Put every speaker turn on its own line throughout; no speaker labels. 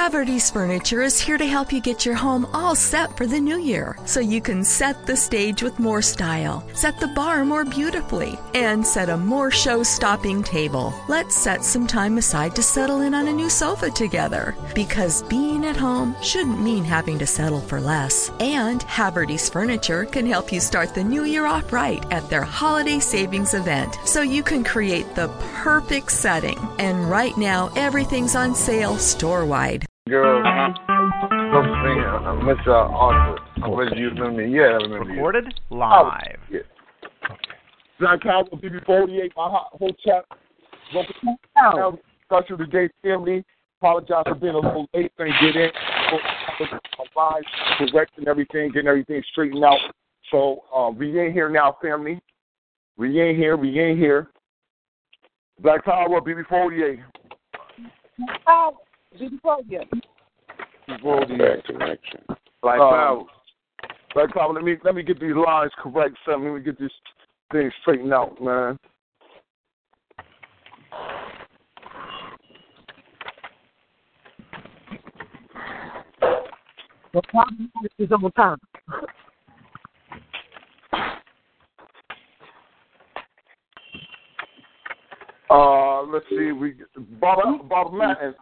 Haverty's Furniture is here to help you get your home all set for the new year so you can set the stage with more style, set the bar more beautifully, and set a more show stopping table. Let's set some time aside to settle in on a new sofa together because being at home shouldn't mean having to settle for less. And Haverty's Furniture can help you start the new year off right at their holiday savings event so you can create the perfect setting. And right now, everything's on sale store wide.
Girl, something, uh, Mr. Arthur. Where you remember me? Yeah, I remember
Recorded
you.
live.
Oh, yeah. John Cowell, BB48, my whole chat. Now, special today, family. Apologize for being a little late. Thank get in. Live, correcting everything, getting everything straightened out. So uh, we ain't here now, family. We ain't here. We ain't here. Black Power, BB48.
Oh, BB48.
BB48.
Correction.
Black Power. Black Power, let me let me get these lines correct, son. Let me get this thing straightened out, man.
The problem is on time.
Uh, let's see. We Baba Bob Maddox.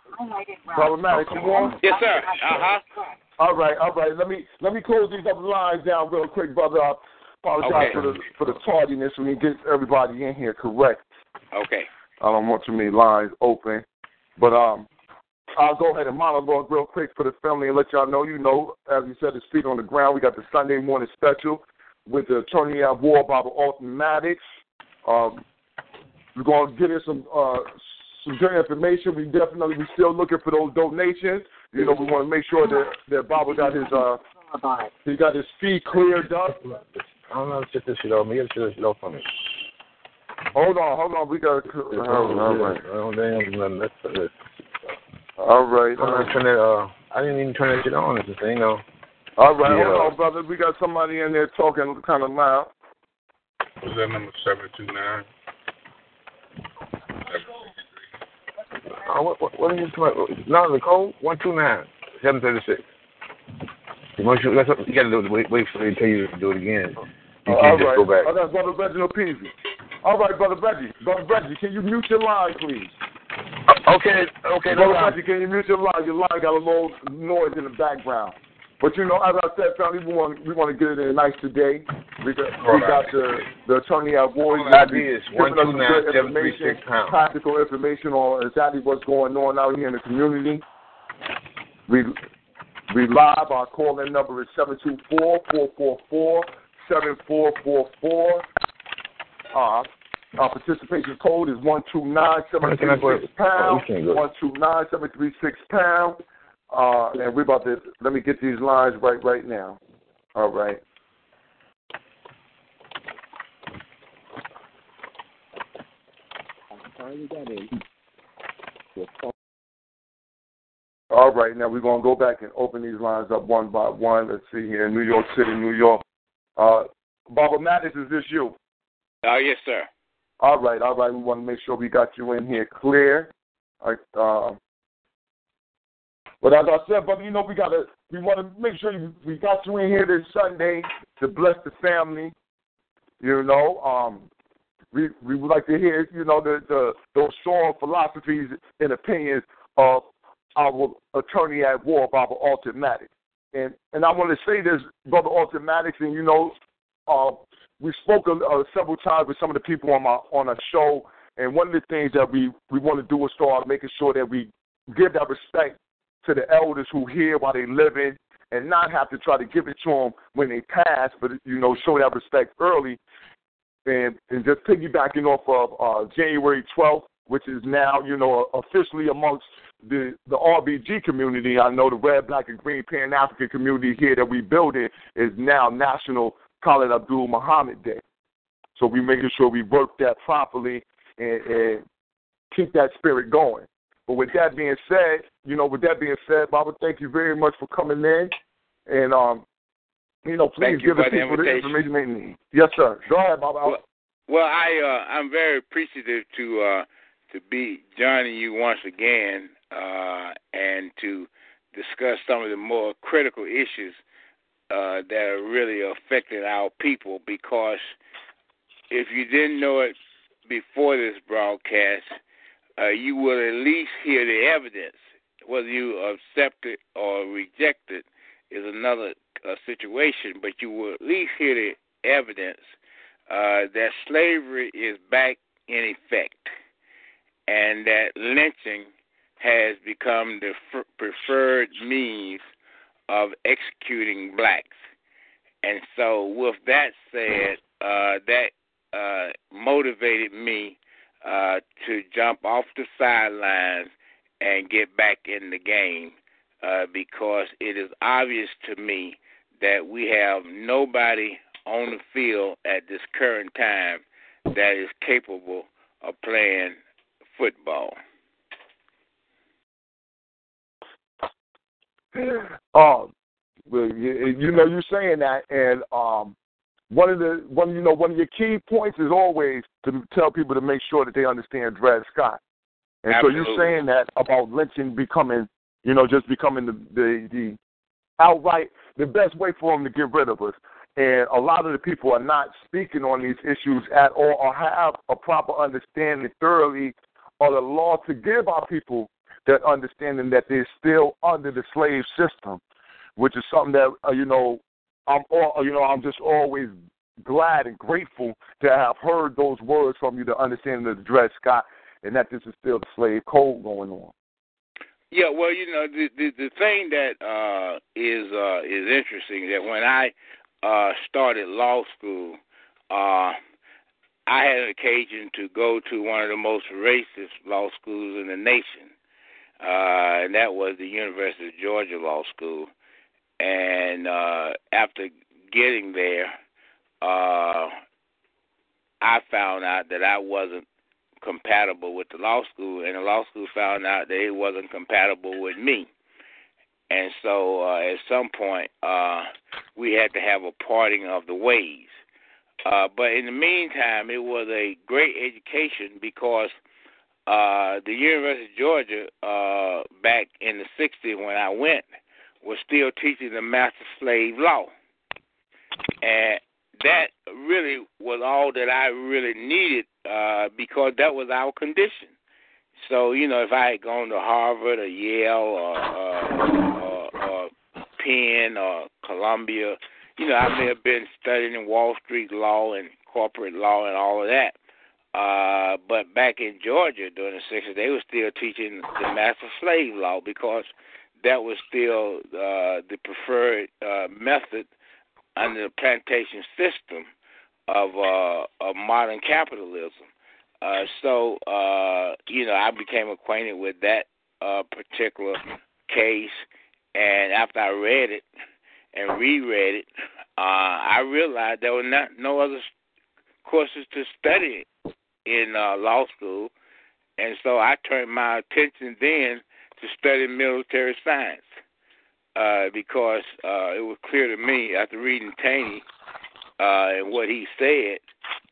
Baba Maddox, you on?
Yes, sir. Uh huh.
All right, all right. Let me let me close these other lines down real quick, brother. I apologize
Okay.
for the for the tardiness. We need to get everybody in here correct.
Okay.
I don't want too many lines open, but um, I'll go ahead and monologue real quick for the family and let y'all know. You know, as you said, the feet on the ground. We got the Sunday morning special with the attorney at war, Baba Alton Maddox. Um, we're going to get in some uh, some good information. We definitely we still looking for those donations. You know, we want to make sure that that Baba got his uh he got his feet cleared up.
I don't know. Shit this shit off me. Get this shit off for me.
Hold on, hold on. We got to. All
All
right,
damn. nothing. That's that's.
all right.
I'm not turn that. Uh, I didn't even turn that shit on. It's the thing, though.
All right,
Yeah.
hold on, brother. We got somebody in there talking kind of loud.
Was that number seven two nine?
Uh, what what what are you talking about? No, the code one two nine seven thirty six. You, you gotta do. it. Wait, wait for me to tell you to do it again. You
all
can't just
right.
go back.
Oh, that's Brother Reginald. All right, Brother Reggie. Brother Reggie, can you mute your line, please?
Okay, okay, no
Brother
problem.
Reggie, can you mute your line? Your line got a little noise in the background. But you know, as I said, family, we want we want to get it in nice today. We got we got the the attorney at war.
All I need is
giving us some good
129-736
information,
pounds.
practical information on exactly what's going on out here in the community. We we live. Our call in number is seven two four four four four seven four four four. Uh, our participation code is one two nine seven three six pound.
Oh, you can't go.
One two nine seven three six pound. Uh, and we're about to let me get these lines right right now. All right. All right, now we're gonna go back and open these lines up one by one. Let's see here, New York City, New York. Uh, Baba Maddox, is this you?
Uh, yes, sir.
All right, all right. We want to make sure we got you in here clear. All right, uh, but as I said, brother, you know we gotta we want to make sure you, we got you in here this Sunday to bless the family. You know, um, we we would like to hear you know the, the those strong philosophies and opinions of our attorney at war, Alton Maddox. And and I want to say this, brother Alton and you know, uh, we spoke uh, several times with some of the people on my on our show, and one of the things that we we want to do is start making sure that we give that respect to the elders who here while they living, and not have to try to give it to them when they pass, but you know, show that respect early. And and just piggybacking off of uh, January 12th, which is now you know officially amongst the the RBG community. I know the Red, Black, and Green Pan African community here that we building is now National Khalid Abdul Muhammad Day. So we making sure we work that properly and, and keep that spirit going. But with that being said, you know, with that being said, Baba, thank you very much for coming in. And um, you know, please
you
give the people the information they need. Yes, sir. Go ahead, Baba.
Well, well, I uh, I'm very appreciative to uh, to be joining you once again uh, and to discuss some of the more critical issues uh, that are really affecting our people. Because if you didn't know it before this broadcast, uh, you will at least hear the evidence. Whether you accept it or reject it is another uh, situation, but you will at least hear the evidence uh, that slavery is back in effect and that lynching has become the f- preferred means of executing blacks. And so, with that said, uh, that uh, motivated me uh, to jump off the sidelines and get back in the game uh, because it is obvious to me that we have nobody on the field at this current time that is capable of playing football.
Um, you, know, you're saying that, and um, one of the one you know one of your key points is always to tell people to make sure that they understand Dred Scott. And
Absolutely.
so you're saying that about lynching becoming, you know, just becoming the the, the outright the best way for them to get rid of us. And a lot of the people are not speaking on these issues at all or have a proper understanding thoroughly of the law to give our people that understanding that they're still under the slave system, which is something that uh, you know I'm all you know I'm just always glad and grateful to have heard those words from you to understand the Dred Scott and that this is still the slave code going on.
Yeah, well, you know, the the, the thing that uh, is uh, is interesting that when I uh, started law school, uh, I had an occasion to go to one of the most racist law schools in the nation, uh, and that was the University of Georgia Law School. And uh, after getting there, uh, I found out that I wasn't compatible with the law school, and the law school found out that it wasn't compatible with me. And so, uh, at some point, uh, we had to have a parting of the ways. Uh, but in the meantime, it was a great education because uh, the University of Georgia, uh, back in the 60s when I went, was still teaching the master slave law. And that really was all that I really needed uh, because that was our condition. So, you know, if I had gone to Harvard or Yale or, uh, or, or Penn or Columbia, you know, I may have been studying Wall Street law and corporate law and all of that. Uh, but back in Georgia during the 60s, they were still teaching the master slave law because that was still uh, the preferred uh, method under the plantation system of uh, of modern capitalism. Uh, so uh, you know, I became acquainted with that uh, particular case, and after I read it and reread it, uh, I realized there were not no other courses to study in uh, law school, and so I turned my attention then to study military science uh, because uh, it was clear to me after reading Taney uh, and what he said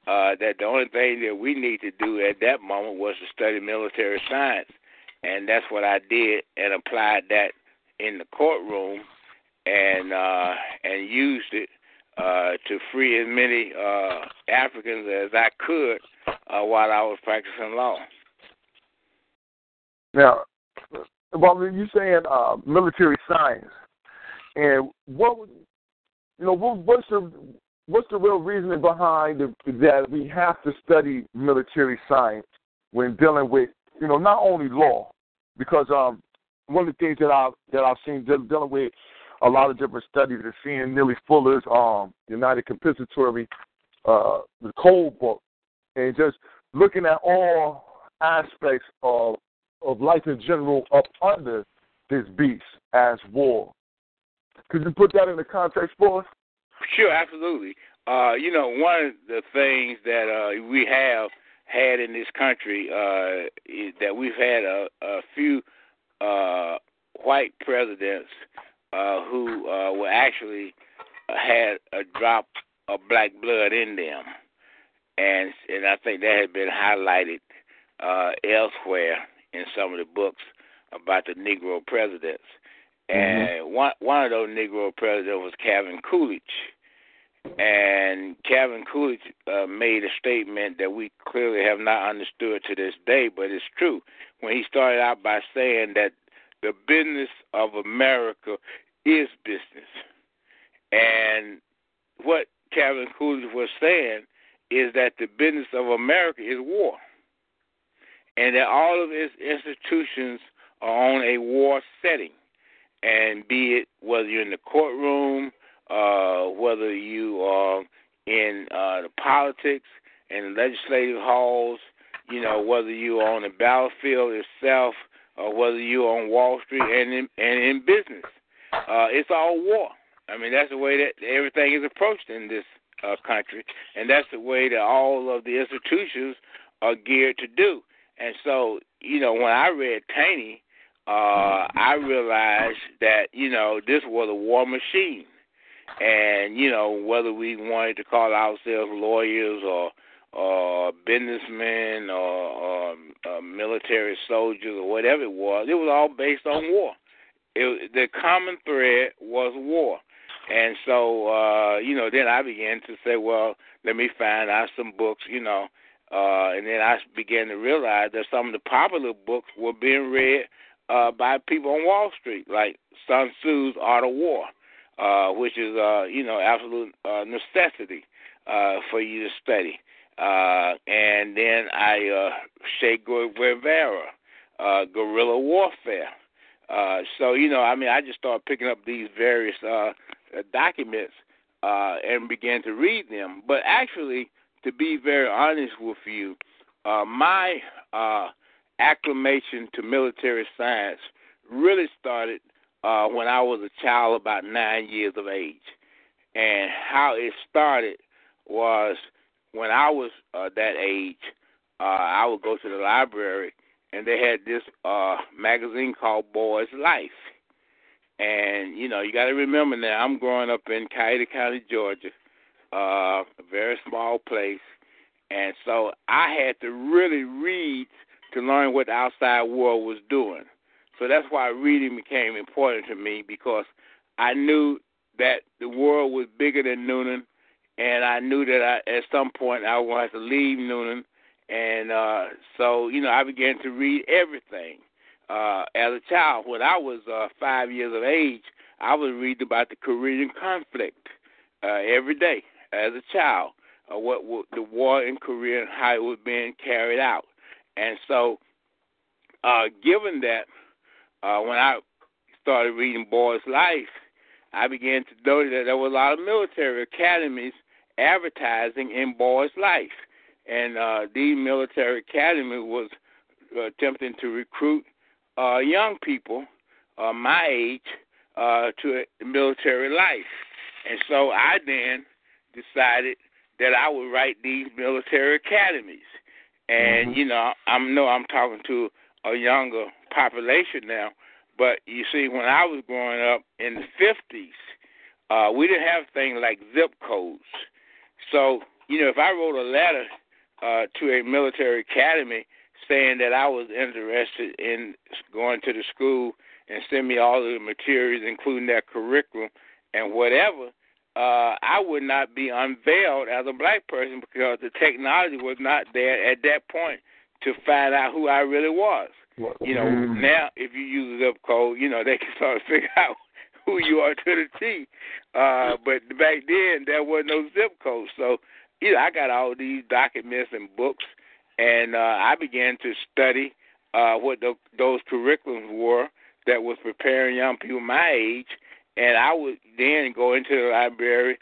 uh, that the only thing that we need to do at that moment was to study military science, and that's what I did and applied that in the courtroom and uh, and used it uh, to free as many uh, Africans as I could uh, while I was practicing law.
Now, well, you're saying uh, military science, and what would- you know what, what's the what's the real reasoning behind the, that we have to study military science when dealing with you know not only law, because um one of the things that I that I've seen de- dealing with a lot of different studies is seeing Neely Fuller's um United Compensatory uh the Code book and just looking at all aspects of of life in general up under this beast as war. Could you put that in the context for us?
Sure, absolutely. Uh, you know, one of the things that uh, we have had in this country uh, is that we've had a, a few uh, white presidents uh, who uh, were actually had a drop of black blood in them, and and I think that has been highlighted uh, elsewhere in some of the books about the Negro presidents,
Mm-hmm.
and one one of those Negro presidents was Calvin Coolidge, and Calvin Coolidge uh, made a statement that we clearly have not understood to this day, but it's true. When he started out by saying that the business of America is business, and what Calvin Coolidge was saying is that the business of America is war, and that all of its institutions are on a war setting. And be it whether you're in the courtroom, uh, whether you are in uh, the politics and legislative halls, you know, whether you're on the battlefield itself, or whether you're on Wall Street and in, and in business, uh, it's all war. I mean, that's the way that everything is approached in this uh, country, and that's the way that all of the institutions are geared to do. And so, you know, when I read Taney, uh, I realized that you know this was a war machine, and you know whether we wanted to call ourselves lawyers or or businessmen or, or uh, military soldiers or whatever it was, it was all based on war. It, the common thread was war, and so uh, you know then I began to say, well, let me find out some books, you know. Uh, and then I began to realize that some of the popular books were being read uh, by people on Wall Street, like Sun Tzu's Art of War, uh, which is uh, you know absolute uh, necessity uh, for you to study. Uh, and then I uh, Che Guevara, uh, guerrilla warfare. Uh, so you know, I mean, I just started picking up these various uh, documents uh, and began to read them. But actually, to be very honest with you, uh, my uh, acclimation to military science really started uh, when I was a child, about nine years of age. And how it started was when I was uh, that age, uh, I would go to the library and they had this uh, magazine called Boy's Life. And you know, you got to remember now, I'm growing up in Coweta County, Georgia, uh, a very small place, and so I had to really read to learn what the outside world was doing. So that's why reading became important to me because I knew that the world was bigger than Newnan, and I knew that I, at some point I would have to leave Newnan. and uh, so you know I began to read everything. Uh, as a child, when I was uh, five years of age, I was reading about the Korean conflict uh, every day as a child. Uh, what, what the war in Korea and how it was being carried out. And so, uh, given that, uh, when I started reading Boy's Life, I began to notice that there were a lot of military academies advertising in Boy's Life. And uh, the military academy was attempting to recruit uh, young people uh, my age uh, to military life. And so I then decided that I would write these military academies. And
Mm-hmm.
you know, I'm know I'm talking to a younger population now, but you see, when I was growing up in the '50s, uh, we didn't have things like zip codes. So you know, if I wrote a letter uh, to a military academy saying that I was interested in going to the school and send me all of the materials, including their curriculum and whatever, uh, I would not be unveiled as a black person because the technology was not there at that point to find out who I really was. You know,
Mhm.
now if you use a zip code, you know they can start to figure out who you are to the T. Uh, but back then there was no zip code, so you know I got all these documents and books, and uh, I began to study uh, what the, those curriculums were that was preparing young people my age, and I would then go into the library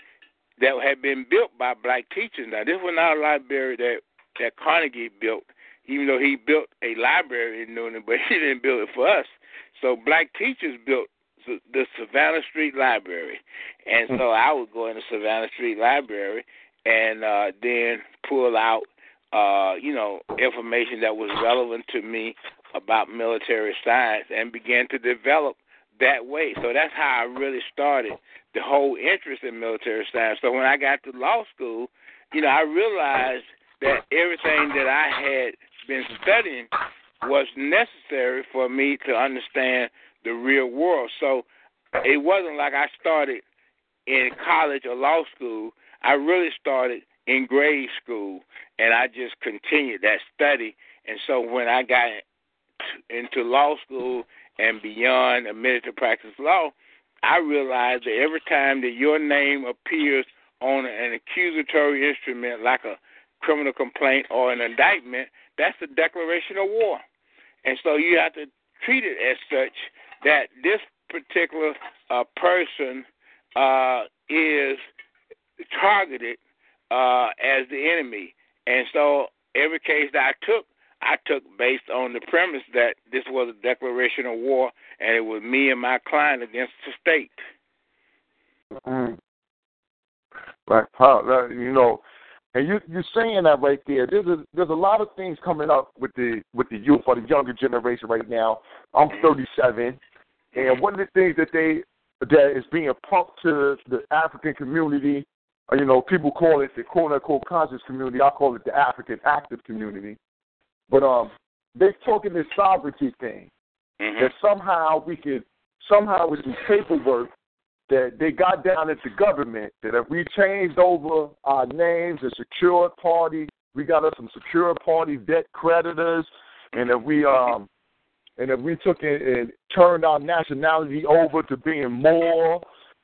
that had been built by black teachers. Now this was not a library that that Carnegie built, even though he built a library in Newnan, but he didn't build it for us. So black teachers built the the Savannah Street Library, and so I would go in the Savannah Street Library and uh, then pull out, uh, you know, information that was relevant to me about military science and began to develop that way. So that's how I really started the whole interest in military science. So when I got to law school, you know, I realized that everything that I had been studying was necessary for me to understand the real world. So it wasn't like I started in college or law school. I really started in grade school, and I just continued that study. And so when I got into law school and beyond admitted to practice law, I realized that every time that your name appears on an accusatory instrument like a criminal complaint or an indictment, that's a declaration of war. And so you have to treat it as such that this particular uh, person uh, is targeted uh, as the enemy. And so every case that I took, I took based on the premise that this was a declaration of war and it was me and my client against the state.
Mm. Right, how you know, and you you're saying that right there. There's a there's a lot of things coming up with the with the youth or the younger generation right now. I'm 37, and one of the things that they that is being pumped to the African community, or, you know, people call it the quote unquote conscious community. I call it the African active community. But um, they're talking this sovereignty thing
Mm-hmm.
that somehow we could somehow with some paperwork that they got down at the government that if we changed over our names as secured party, we got us some secured party debt creditors, and if we um and if we took it and turned our nationality over to being Moor,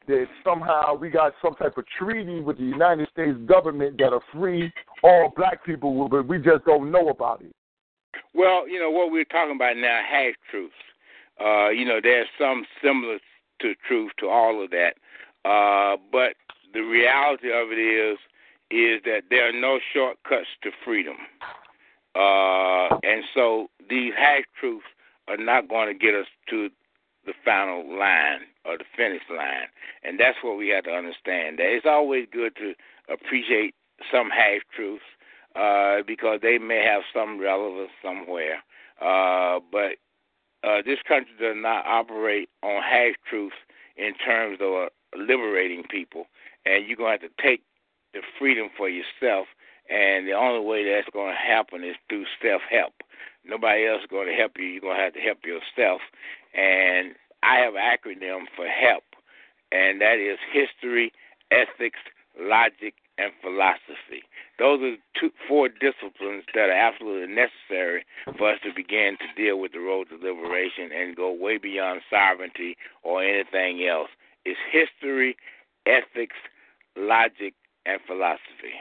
that somehow we got some type of treaty with the United States government that are free all black people, will but we just don't know about it.
Well, you know what we're talking about now, half truths. Uh, you know, there's some similar to truth to all of that, uh, but the reality of it is is that there are no shortcuts to freedom, uh, and so these half truths are not going to get us to the final line or the finish line, and that's what we have to understand. That it's always good to appreciate some half truths uh, because they may have some relevance somewhere. Uh, but uh, this country does not operate on half truths in terms of uh, liberating people, and you're to have to take the freedom for yourself. And the only way that's going to happen is through self help. Nobody else is going to help you. You're going to have to help yourself. And I have an acronym for HELP, and that is history, ethics, logic, and philosophy. Those are two, four disciplines that are absolutely necessary for us to begin to deal with the road to liberation and go way beyond sovereignty or anything else. It's history, ethics, logic, and philosophy.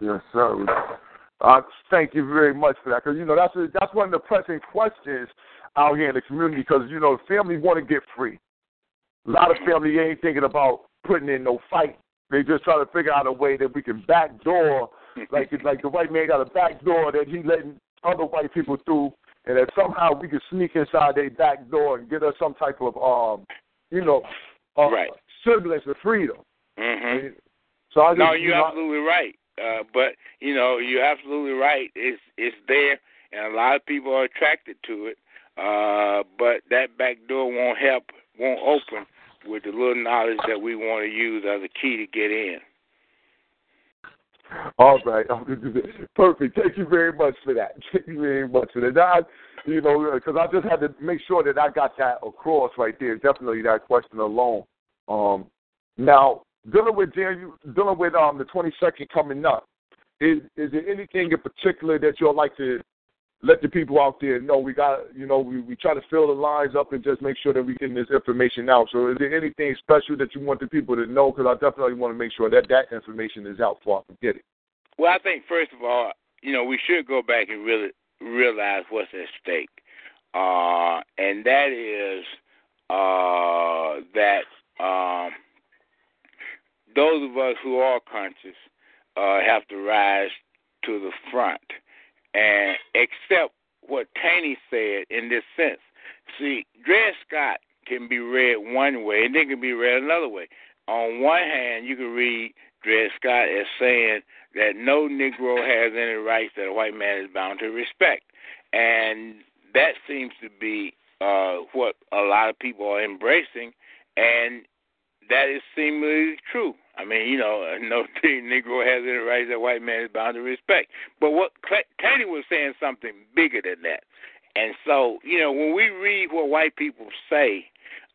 Yes, sir. Uh, thank you very much for that, because you know that's a, that's one of the pressing questions out here in the community. Because you know, families want to get free. A lot of families ain't thinking about putting in no fight. They just try to figure out a way that we can backdoor, like like the white man got a back door that he letting other white people through, and that somehow we can sneak inside their back door and get us some type of um, you know, uh,
Right.
semblance of freedom.
hmm
So I just,
No,
you
you're
know,
absolutely right. Uh, but you know, you're absolutely right. It's it's there, and a lot of people are attracted to it. Uh, but that back door won't help, won't open with the little knowledge that we want to use as a key to get in.
All right. Perfect. Thank you very much for that. Thank you very much for that. Now, you know, because I just had to make sure that I got that across right there. Definitely that question alone. Um, now, dealing with dealing with um the 22nd coming up, is is there anything in particular that you'd like to let the people out there know? We got, you know, we, we try to fill the lines up and just make sure that we get this information out. So, is there anything special that you want the people to know? Because I definitely want to make sure that that information is out before I forget it.
Well, I think first of all, you know, we should go back and really realize what's at stake, uh, and that is uh, that um, those of us who are conscious uh, have to rise to the front and accept what Taney said in this sense. See, Dred Scott can be read one way, and then can be read another way. On one hand, you can read Dred Scott as saying that no Negro has any rights that a white man is bound to respect. And that seems to be uh, what a lot of people are embracing, and that is seemingly true. I mean, you know, no Negro has any rights that white man is bound to respect. But what Taney was saying something bigger than that. And so, you know, when we read what white people say,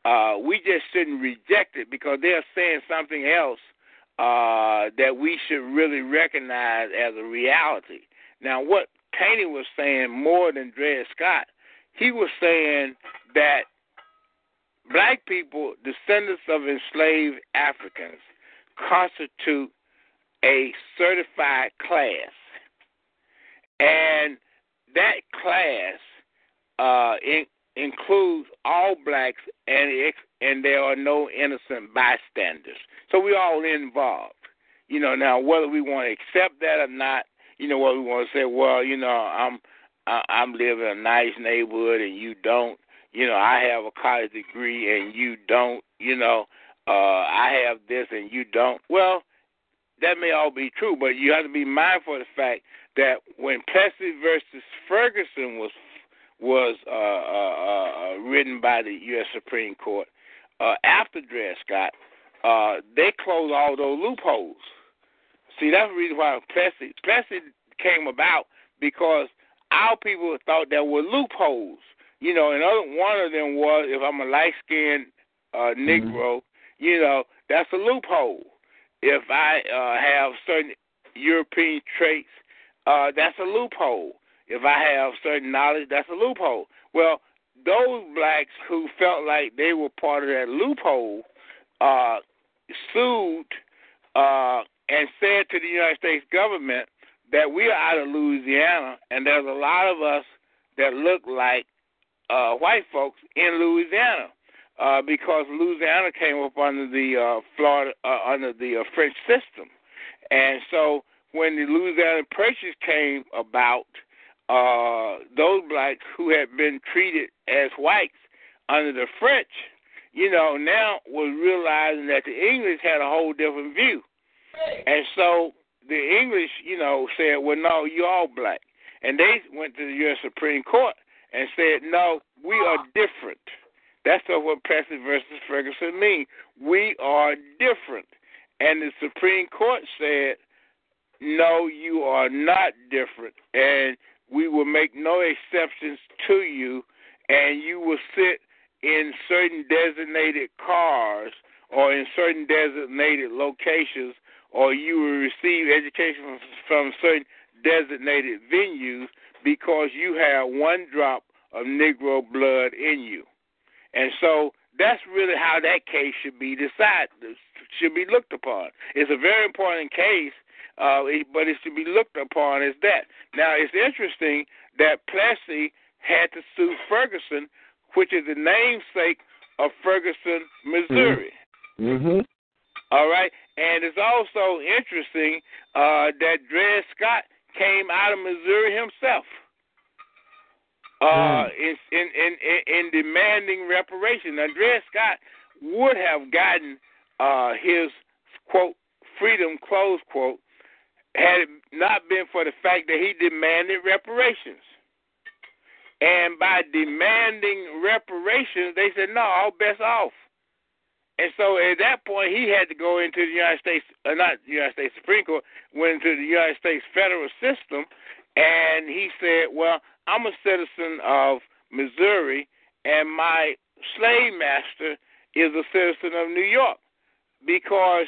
uh, we just shouldn't reject it because they're saying something else uh, that we should really recognize as a reality. Now, what Taney was saying more than Dred Scott, he was saying that black people, descendants of enslaved Africans, constitute a certified class. And that class uh, in, includes all blacks, and and there are no innocent bystanders. So we're all involved. You know, now whether we want to accept that or not, you know, what we want to say, well, you know, I'm I'm living in a nice neighborhood and you don't. You know, I have a college degree and you don't. You know, uh, I have this and you don't. Well, that may all be true, but you have to be mindful of the fact that when Plessy versus Ferguson was was uh, uh, uh, written by the U.S. Supreme Court uh, after Dred Scott, uh, they closed all those loopholes. See, that's the reason why Plessy Plessy came about because our people thought there were loopholes. You know, another one of them was if I'm a light skinned uh, Negro, mm-hmm. You know, that's a loophole. If I uh, have certain European traits, uh, that's a loophole. If I have certain knowledge, that's a loophole. Well, those blacks who felt like they were part of that loophole uh, sued uh, and said to the United States government that we are out of Louisiana, and there's a lot of us that look like uh, white folks in Louisiana. Uh, because Louisiana came up under the uh, Florida uh, under the uh, French system, and so when the Louisiana Purchase came about, uh, those blacks who had been treated as whites under the French, you know, now was realizing that the English had a whole different view, and so the English, you know, said, "Well, no, you all black," and they went to the U.S. Supreme Court and said, "No, we are different." That's what Plessy versus Ferguson mean. We are different, and the Supreme Court said, "No, you are not different, and we will make no exceptions to you, and you will sit in certain designated cars or in certain designated locations or you will receive education from, from certain designated venues because you have one drop of Negro blood in you. And so that's really how that case should be decided, should be looked upon. It's a very important case, uh, but it should be looked upon as that. Now, it's interesting that Plessy had to sue Ferguson, which is the namesake of Ferguson, Missouri.
Mm-hmm.
All right, and it's also interesting uh, that Dred Scott came out of Missouri himself uh, mm. in, in, in, in demanding reparation. Now, Dred Scott would have gotten uh, his, quote, freedom, close quote, had it not been for the fact that he demanded reparations. And by demanding reparations, they said, no, all best off. And so at that point, he had to go into the United States, uh, not the United States Supreme Court, went into the United States federal system, and he said, "Well, I'm a citizen of Missouri, and my slave master is a citizen of New York, because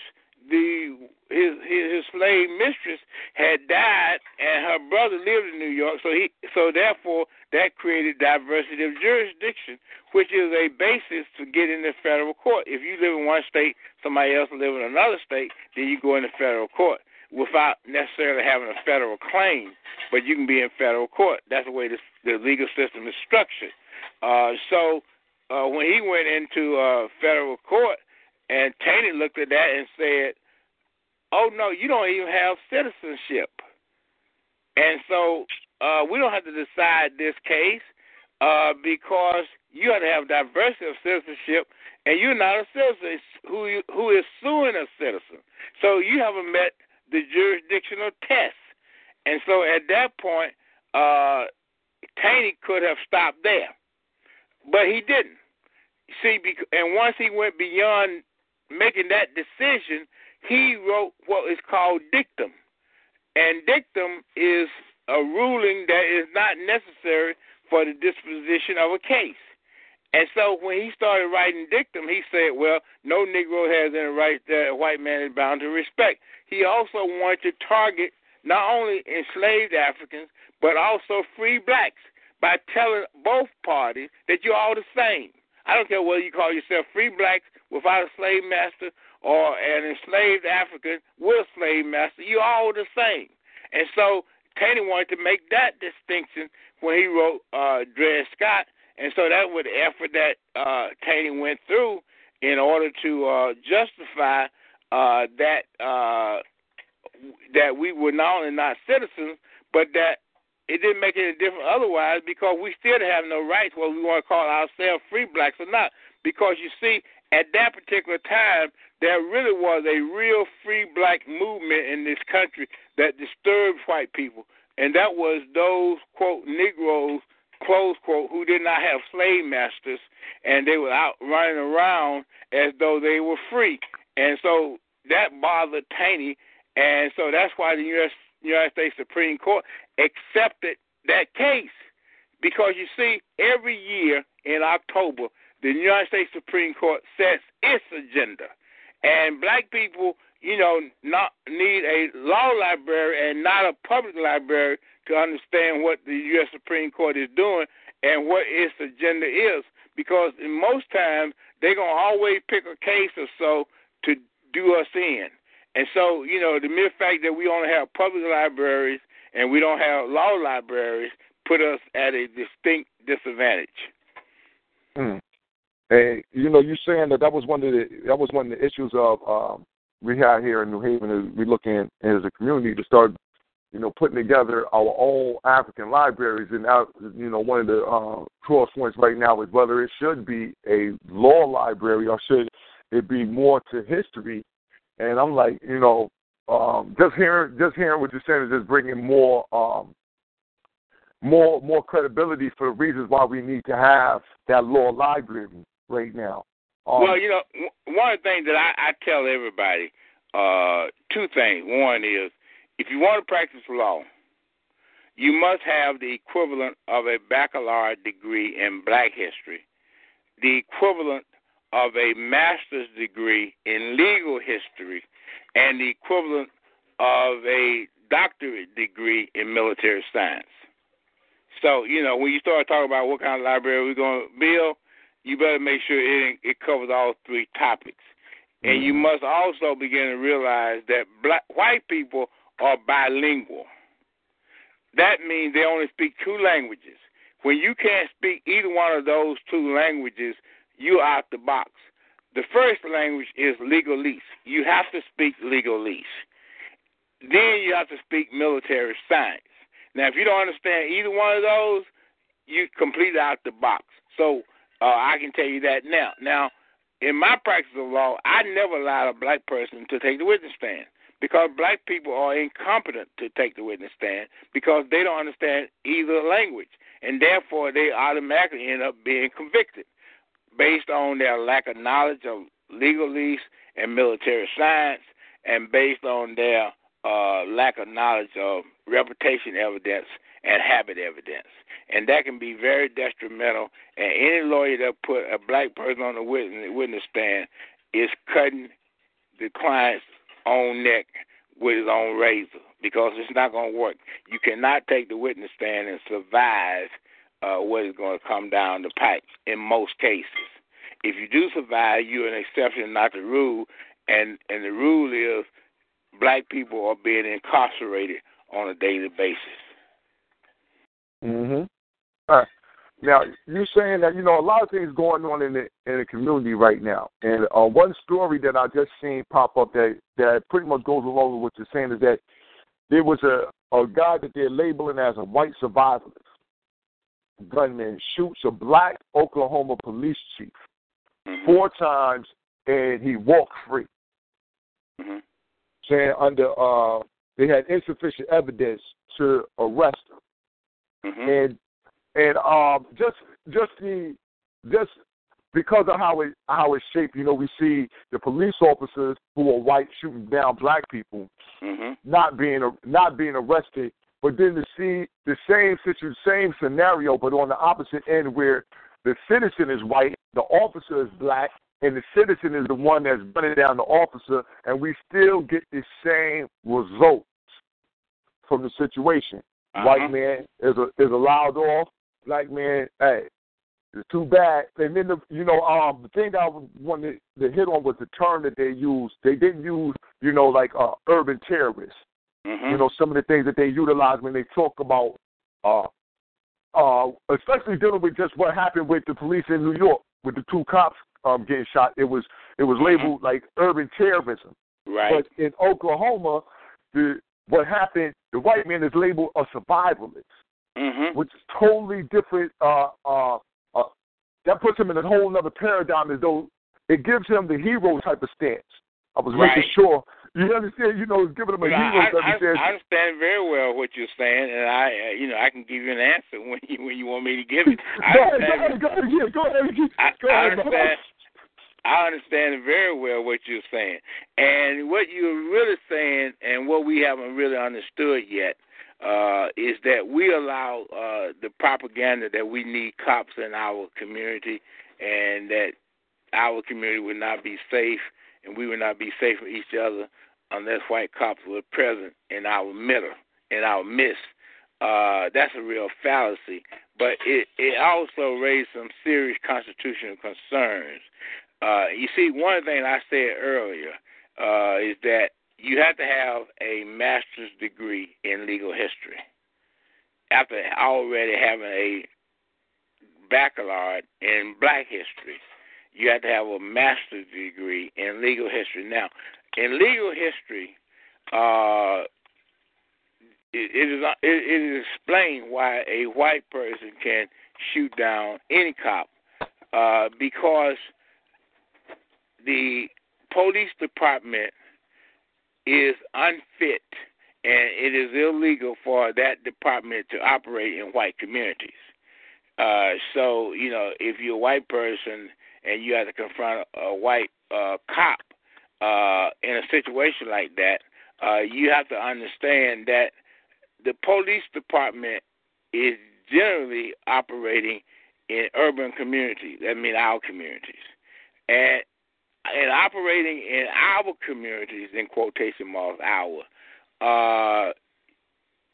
the his his slave mistress had died, and her brother lived in New York, so he so therefore that created diversity of jurisdiction, which is a basis to get in the federal court. If you live in one state, somebody else live in another state, then you go in the federal court without necessarily having a federal claim, but you can be in federal court. That's the way the, the legal system is structured. Uh, so uh, when he went into uh, federal court, and Taney looked at that and said, "Oh no, you don't even have citizenship." And so uh, we don't have to decide this case uh, because you have to have diversity of citizenship, and you're not a citizen who who is suing a citizen. So you haven't met the jurisdictional test. And so at that point, uh, Taney could have stopped there, but he didn't. See, and once he went beyond making that decision, he wrote what is called dictum. And dictum is a ruling that is not necessary for the disposition of a case. And so when he started writing dictum, he said, well, no Negro has any right that a white man is bound to respect. He also wanted to target not only enslaved Africans, but also free blacks by telling both parties that you're all the same. I don't care whether you call yourself free blacks without a slave master or an enslaved African with a slave master, you're all the same. And so Taney wanted to make that distinction when he wrote uh, Dred Scott and so that was the effort that uh, Taney went through in order to uh, justify uh, that uh, that we were not only not citizens, but that it didn't make any difference otherwise because we still have no rights, whether we want to call ourselves free blacks or not. Because you see, at that particular time, there really was a real free black movement in this country that disturbed white people, and that was those quote Negroes close quote, who did not have slave masters, and they were out running around as though they were free. And so that bothered Taney, and so that's why the U.S. United States Supreme Court accepted that case. Because you see, every year in October, the United States Supreme Court sets its agenda. And black people, you know, not need a law library and not a public library to understand what the U.S. Supreme Court is doing and what its agenda is. Because in most times they're gonna always pick a case or so to do us in. And so, you know, the mere fact that we only have public libraries and we don't have law libraries put us at a distinct disadvantage.
Hmm. And you know, you're saying that that was one of the that was one of the issues of um, we had here in New Haven. Is we looking as a community to start you know, putting together our own African libraries. And now, you know, one of the uh, cross points right now is whether it should be a law library or should it be more to history. And I'm like, you know, um, just hearing just hearing what you're saying is just bringing more um, more more credibility for the reasons why we need to have that law library right now.
Um, well, you know, one of the things that I, I tell everybody, uh, two things. One is if you want to practice law, you must have the equivalent of a baccalaureate degree in black history, the equivalent of a master's degree in legal history, and the equivalent of a doctorate degree in military science. So, you know, when you start talking about what kind of library we're going to build, you better make sure it, it covers all three topics. And you mm-hmm. must also begin to realize that black white people are bilingual. That means they only speak two languages. When you can't speak either one of those two languages, you're out the box. The first language is legalese. You have to speak legalese. Then you have to speak military science. Now, if you don't understand either one of those, you complete out the box. So uh, I can tell you that now. Now, in my practice of law, I never allowed a black person to take the witness stand because black people are incompetent to take the witness stand because they don't understand either language, and therefore they automatically end up being convicted based on their lack of knowledge of legalese and military science, and based on their uh, lack of knowledge of reputation evidence and habit evidence. And that can be very detrimental. And any lawyer that put a black person on the witness, witness stand is cutting the client's own neck with his own razor because it's not going to work. You cannot take the witness stand and survive uh, what is going to come down the pipe in most cases. If you do survive, you're an exception, not the rule. And and the rule is black people are being incarcerated on a daily basis.
Mhm. All right. Now you're saying that you know a lot of things going on in the in the community right now, and uh, one story that I just seen pop up that that pretty much goes along with what you're saying is that there was a a guy that they're labeling as a white survivalist gunman shoots a black Oklahoma police chief
mm-hmm.
four times and he walked free.
Mm-hmm.
Saying under uh they had insufficient evidence to arrest him.
Mm-hmm.
And and um, just just the just because of how it how it's shaped, you know, we see the police officers who are white shooting down black people,
hmm
not being not being arrested, but then to see the same situ same scenario, but on the opposite end where the citizen is white, the officer is black, and the citizen is the one that's running down the officer, and we still get the same results from the situation.
Uh-huh.
White man is a, is allowed off. Black man, hey, it's too bad. And then the you know um the thing that I wanted to hit on was the term that they used. They didn't use you know like uh, urban terrorists.
hmm
You know some of the things that they utilize when they talk about uh uh especially dealing with just what happened with the police in New York with the two cops um getting shot. It was it was labeled like urban terrorism.
right.
But in Oklahoma, the what happened, the white man is labeled a survivalist
hmm
which is totally different. Uh, uh, uh, that puts him in a whole other paradigm as though it gives him the hero type of stance. I was
Right.
making sure you understand. You know, it's giving him a
But
hero
I,
type
I,
of stance.
I understand very well what you're saying, and I, uh, you know, I can give you an answer when you when you want me to give it. I
go ahead, go ahead, go ahead, yeah, go ahead,
I,
go
I
ahead.
understand. I understand very well what you're saying, and what you're really saying, and what we haven't really understood yet, uh, is that we allow uh, the propaganda that we need cops in our community, and that our community would not be safe, and we would not be safe from each other unless white cops were present in our middle, in our midst. Uh, that's a real fallacy, but it, it also raised some serious constitutional concerns. Uh, you see, one thing I said earlier uh, is that you have to have a master's degree in legal history after already having a baccalaureate in black history. You have to have a master's degree in legal history. Now, in legal history, uh, it, it is it, it is explained why a white person can shoot down any cop uh, because the police department is unfit and it is illegal for that department to operate in white communities. Uh, so, you know, if you're a white person and you have to confront a, white uh, cop uh, in a situation like that, uh, you have to understand that the police department is generally operating in urban communities. That means our communities. And and operating in our communities, in quotation marks, our, uh,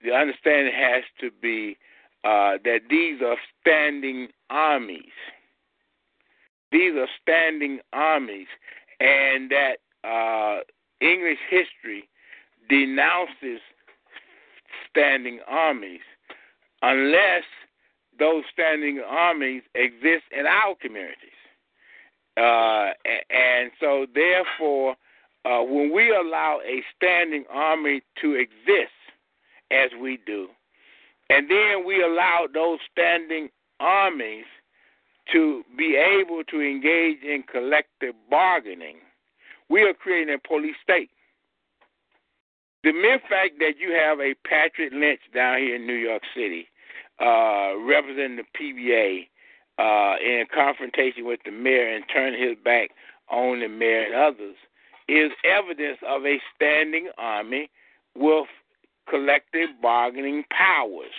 the understanding has to be uh, that these are standing armies. These are standing armies, and that uh, English history denounces standing armies unless those standing armies exist in our communities. Uh, and so, therefore, uh, when we allow a standing army to exist, as we do, and then we allow those standing armies to be able to engage in collective bargaining, we are creating a police state. The mere fact that you have a Patrick Lynch down here in New York City uh, representing the PBA uh, in confrontation with the mayor and turn his back on the mayor and others is evidence of a standing army with collective bargaining powers.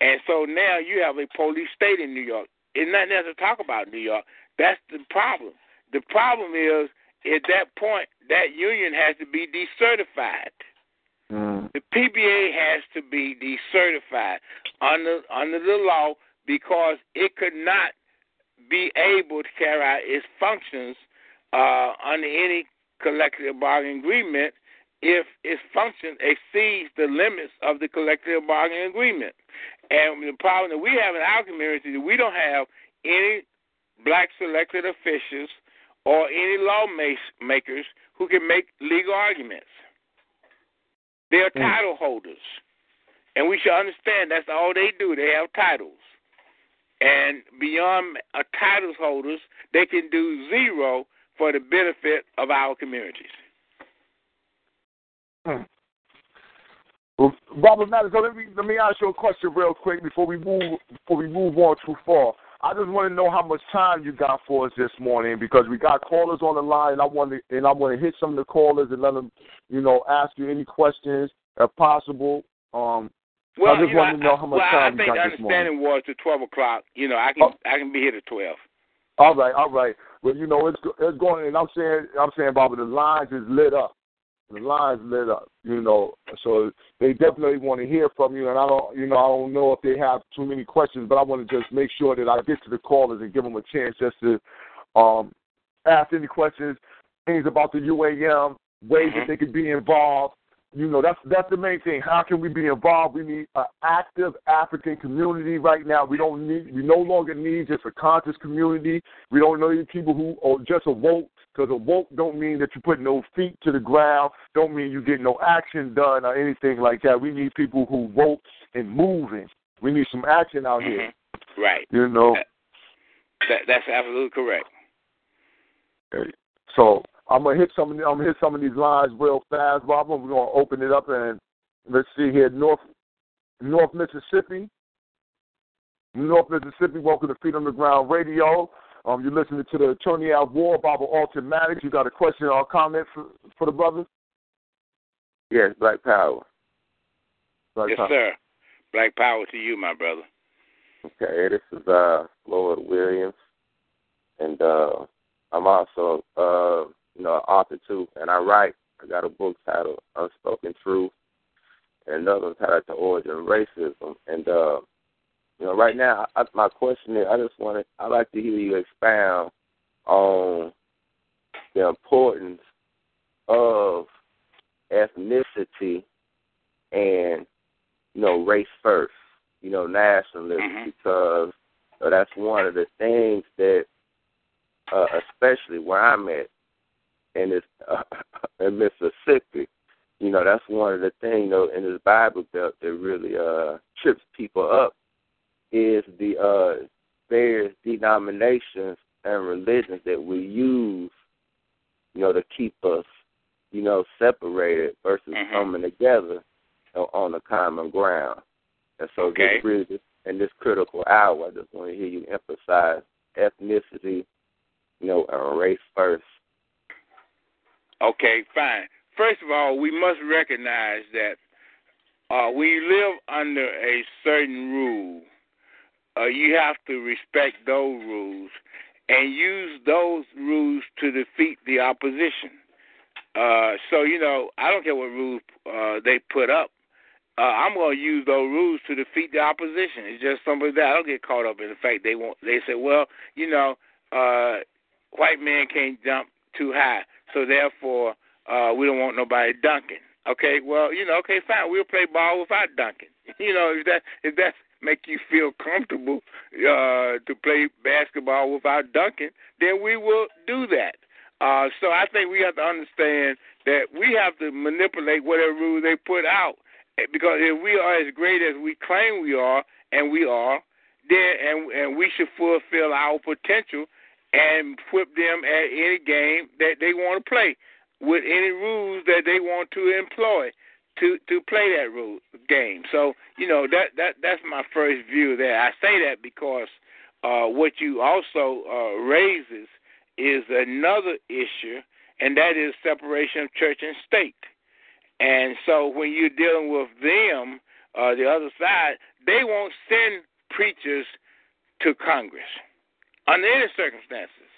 And so now you have a police state in New York. It's not necessary to talk about New York. That's the problem. The problem is at that point that union has to be decertified.
Mm.
The PBA has to be decertified under under the law because it could not be able to carry out its functions uh, under any collective bargaining agreement if its function exceeds the limits of the collective bargaining agreement. And the problem that we have in our community is we don't have any black selected officials or any lawmakers who can make legal arguments. They are
Mm.
title holders. And we should understand that's all they do. They have titles. And beyond uh, titles holders, they can do zero for the benefit of our communities.
Well, Robert so let me let me ask you a question real quick before we move before we move on too far. I just want to know how much time you got for us this morning because we got callers on the line. And I want to and I want to hit some of the callers and let them, you know, ask you any questions if possible. Um,
well,
I just
you know,
want to know how much
well,
time
I think
you
the
got this morning.
understanding was to twelve o'clock. You know, I can
Oh.
I can be here to twelve.
All right, all right. Well, you know, it's it's going, and I'm saying, I'm saying, Bobby, the lines is lit up. The lines lit up. You know, so they definitely want to hear from you. And I don't, you know, I don't know if they have too many questions, but I want to just make sure that I get to the callers and give them a chance just to um, ask any questions, things about the UAM, ways that
Mhm.
they could be involved. You know, that's that's the main thing. How can we be involved? We need an active African community right now. We don't need, we no longer need just a conscious community. We don't need people who are just a awoke. Because a awoke don't mean that you put no feet to the ground. Don't mean you get no action done or anything like that. We need people who woke and moving. We need some action out here.
Mhm. Right.
You know.
That, that's absolutely correct.
So I'm gonna hit some. Of the, I'm gonna hit some of these lines real fast, Bob. We're gonna open it up and let's see here. North, North Mississippi, North Mississippi. Welcome to Feet on the Ground Radio. Um, you're listening to the Attorney at War, Baba Alton Maddox. You got a question or a comment for for the brothers?
Yes, Black Power.
Black
yes,
Power.
sir. Black power to you, my brother.
Okay, this is uh Floyd Williams, and uh I'm also uh you know an author too, and I write. I got a book titled Unspoken Truth, and another one titled The Origin of Racism. And uh you know, right now, I, my question is, I just want to, I'd like to hear you expound on the importance of ethnicity and you know race first, you know nationalism,
Mhm.
because uh, that's one of the things that, uh, especially where I'm at, in this uh, in Mississippi, you know that's one of the things know, in this Bible belt that really uh, trips people up is the uh, various denominations and religions that we use, you know, to keep us, you know, separated versus
Mhm.
coming together on- on a common ground. And so,
Okay.
this really, in this critical hour, I just want to hear you emphasize ethnicity, you know, and race first.
Okay, fine. First of all, we must recognize that uh, you live under a certain rule, uh, you have to respect those rules and use those rules to defeat the opposition. Uh, so you know, I don't care what rules uh, they put up. Uh, I'm going to use those rules to defeat the opposition. It's just somebody that I don't get caught up in the fact they want. They say, well, you know, uh, white man can't jump too high, so therefore uh, we don't want nobody dunking. Okay, well, you know, okay, fine, we'll play ball without dunking. You know, if that if that make you feel comfortable uh, to play basketball without dunking, then we will do that. Uh, so I think we have to understand that we have to manipulate whatever rules they put out, because if we are as great as we claim we are, and we are, then and and we should fulfill our potential and whip them at any game that they want to play with any rules that they want to employ to to play that rule game. So you know that that that's my first view there. I say that because uh, what you also uh, raises is another issue, and that is separation of church and state. And so when you're dealing with them, uh, the other side, they won't send preachers to Congress under any circumstances.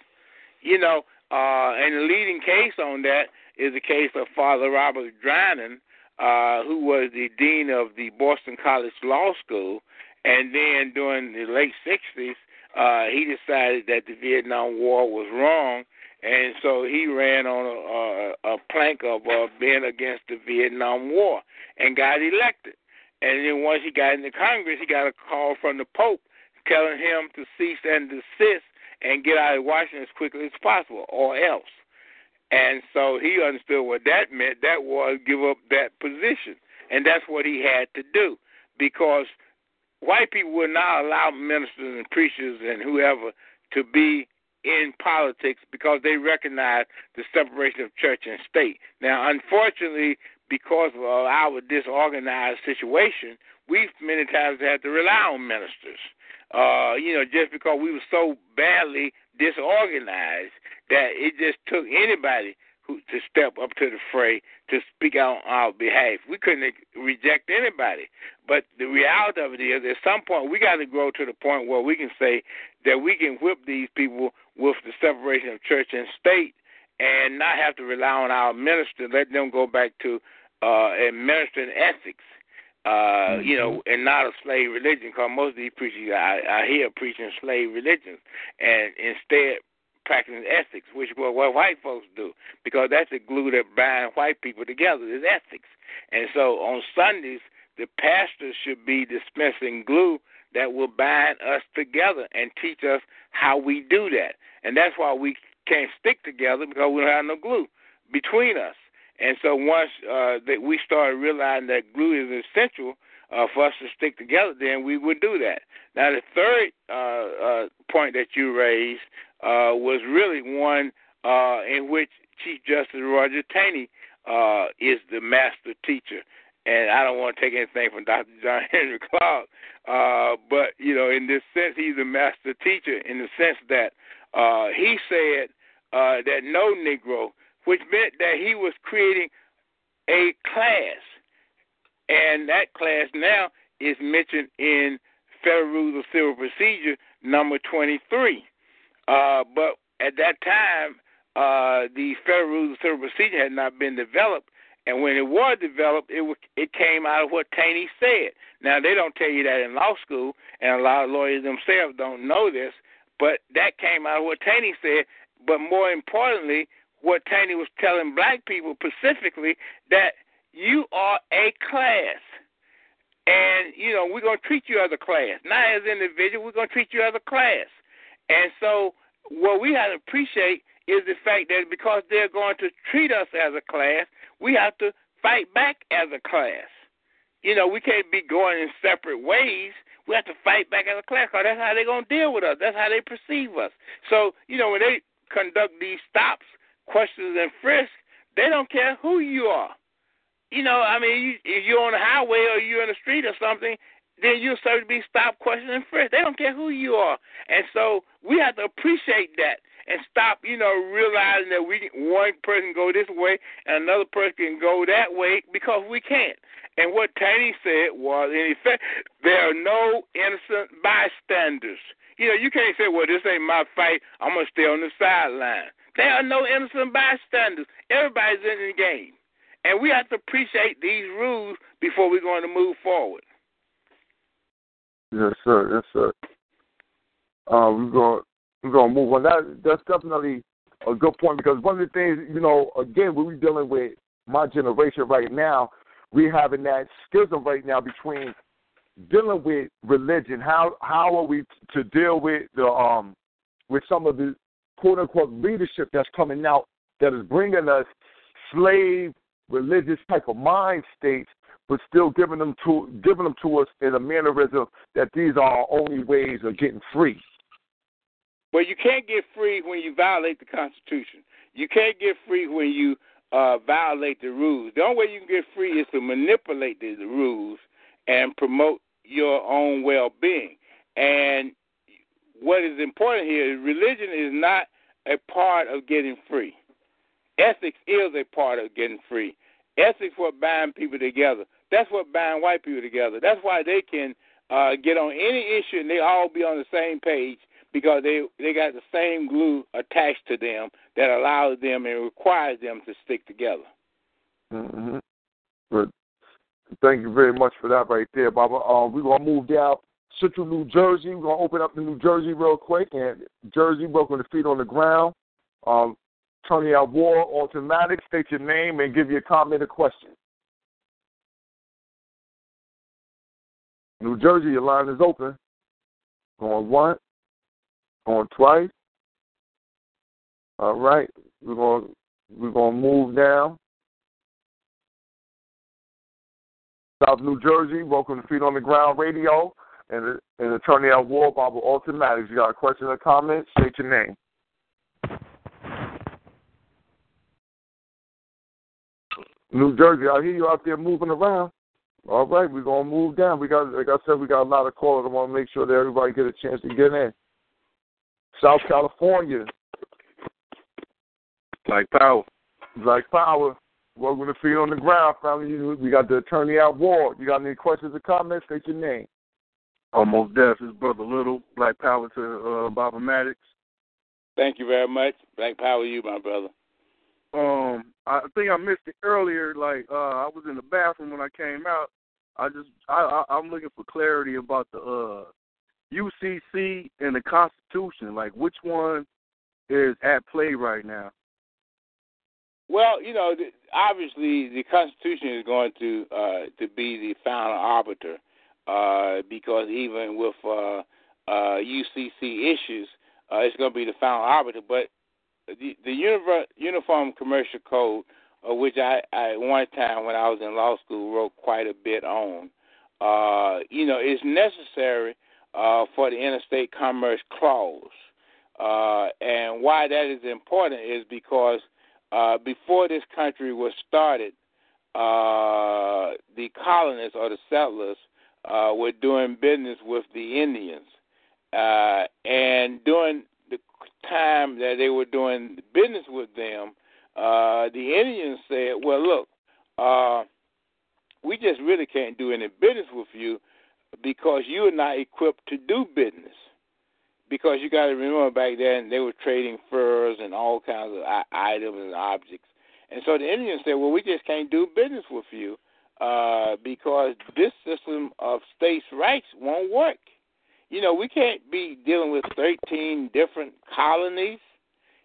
You know, uh, and the leading case on that is the case of Father Robert Drinan, uh, who was the dean of the Boston College Law School, and then during the late '60s, uh, he decided that the Vietnam War was wrong, and so he ran on a, a, a plank of uh, being against the Vietnam War and got elected. And then once he got into Congress, he got a call from the Pope telling him to cease and desist and get out of Washington as quickly as possible, or else. And so he understood what that meant. That was give up that position, and that's what he had to do, because white people would not allow ministers and preachers and whoever to be in politics because they recognize the separation of church and state. Now, unfortunately, because of our disorganized situation, we've many times had to rely on ministers uh, you know, just because we were so badly disorganized that it just took anybody who to step up to the fray to speak out on our behalf. We couldn't reject anybody. But the reality of it is, at some point, we got to grow to the point where we can say that we can whip these people with the separation of church and state and not have to rely on our minister, let them go back to uh, administering ethics uh, you know, and not a slave religion, because most of these preachers I, I hear preaching slave religions, and instead practicing ethics, which is what, what white folks do, because that's the glue that binds white people together is ethics. And so on Sundays, the pastors should be dispensing glue that will bind us together and teach us how we do that. And that's why we can't stick together because we don't have no glue between us. And so once uh, that we started realizing that glue is essential uh, for us to stick together, then we would do that. Now, the third uh, uh, point that you raised uh, was really one uh, in which Chief Justice Roger Taney is the master teacher. And I don't want to take anything from Dr. John Henrik Clarke, but you know, in this sense, he's a master teacher in the sense that he said that no Negro which meant that he was creating a class. And that class now is mentioned in Federal Rules of Civil Procedure number 23. Uh, but at that time, uh, the Federal Rules of Civil Procedure had not been developed. And when it was developed, it it came out of what Taney said. Now they don't tell you that in law school, and a lot of lawyers themselves don't know this. But that came out of what Taney said. But more importantly, what Taney was telling black people specifically that you are a class. And, you know, we're going to treat you as a class. Not as an individual, we're going to treat you as a class. And so what we have to appreciate is the fact that because they're going to treat us as a class, we have to fight back as a class. You know, we can't be going in separate ways. We have to fight back as a class because that's how they're going to deal with us. That's how they perceive us. So, you know, when they conduct these stops questions and frisk, they don't care who you are. You know, I mean, you, if you're on the highway or you're in the street or something, then you're supposed to be stopped, questioned, and frisked. They don't care who you are. And so we have to appreciate that and stop, you know, realizing that we one person go this way and another person can go that way because we can't. And what Taney said was, in effect, there are no innocent bystanders. You know, you can't say, well, this ain't my fight. I'm going to stay on the sideline. There are no innocent bystanders. Everybody's in the game. And we have to appreciate these rules before we're going to move forward.
Yes, sir. Yes, sir. Uh, we're going we're going to move on. That that's definitely a good point because one of the things, you know, again, we're dealing with my generation right now. We're having that schism right now between dealing with religion. How how are we to deal with the um with some of the quote unquote leadership that's coming out that is bringing us slave religious type of mind states, but still giving them to giving them to us in a mannerism that these are our only ways of getting free.
Well, you can't get free when you violate the Constitution. You can't get free when you uh, violate the rules. The only way you can get free is to manipulate the, the rules and promote your own well-being. And what is important here is religion is not a part of getting free. Ethics is a part of getting free. Ethics what bind people together. That's what bind white people together. That's why they can uh, get on any issue and they all be on the same page because they they got the same glue attached to them that allows them and requires them to stick together.
Mm-hmm. But thank you very much for that right there, Baba. Uh, we're gonna move down Central New Jersey. We're gonna open up to New Jersey real quick. And Jersey, welcome to Feet on the Ground. Um, Tony Alvor, Alton Maddox. State your name and give your comment or question. New Jersey, your line is open. Going once, going twice. All right, we're going we're going to move down. South New Jersey, welcome to Feet on the Ground Radio and, and Attorney at War, Baba Alton Maddox. You got a question or comment? State your name. New Jersey, I hear you out there moving around. All right, we're gonna move down. We got, like I said, we got a lot of callers. I want to make sure that everybody get a chance to get in. South California,
Black Power.
Black Power. Welcome to Feet on the Ground, family. We got the attorney at war. You got any questions or comments? State your name.
Almost deaf. His brother Little. Black Power to uh, Baba Maddox.
Thank you very much. Black power you, my brother.
Um, I think I missed it earlier. Like uh, I was in the bathroom when I came out. I just I, I I'm looking for clarity about the uh UCC and the Constitution. Like which one is at play right now?
Well, you know, obviously the Constitution is going to uh, to be the final arbiter uh, because even with uh, uh, UCC issues, uh, it's going to be the final arbiter. But the, the Uniform Commercial Code, uh, which I, I one time when I was in law school wrote quite a bit on, uh, you know, is necessary uh, for the Interstate Commerce Clause. Uh, and why that is important is because uh, before this country was started, uh, the colonists or the settlers uh, were doing business with the Indians. Uh, and during the time that they were doing business with them, uh, the Indians said, "Well, look, uh, we just really can't do any business with you because you are not equipped to do business." Because you got to remember back then they were trading furs and all kinds of items and objects, and so the Indians said, "Well, we just can't do business with you uh, because this system of states' rights won't work." You know, we can't be dealing with 13 different colonies.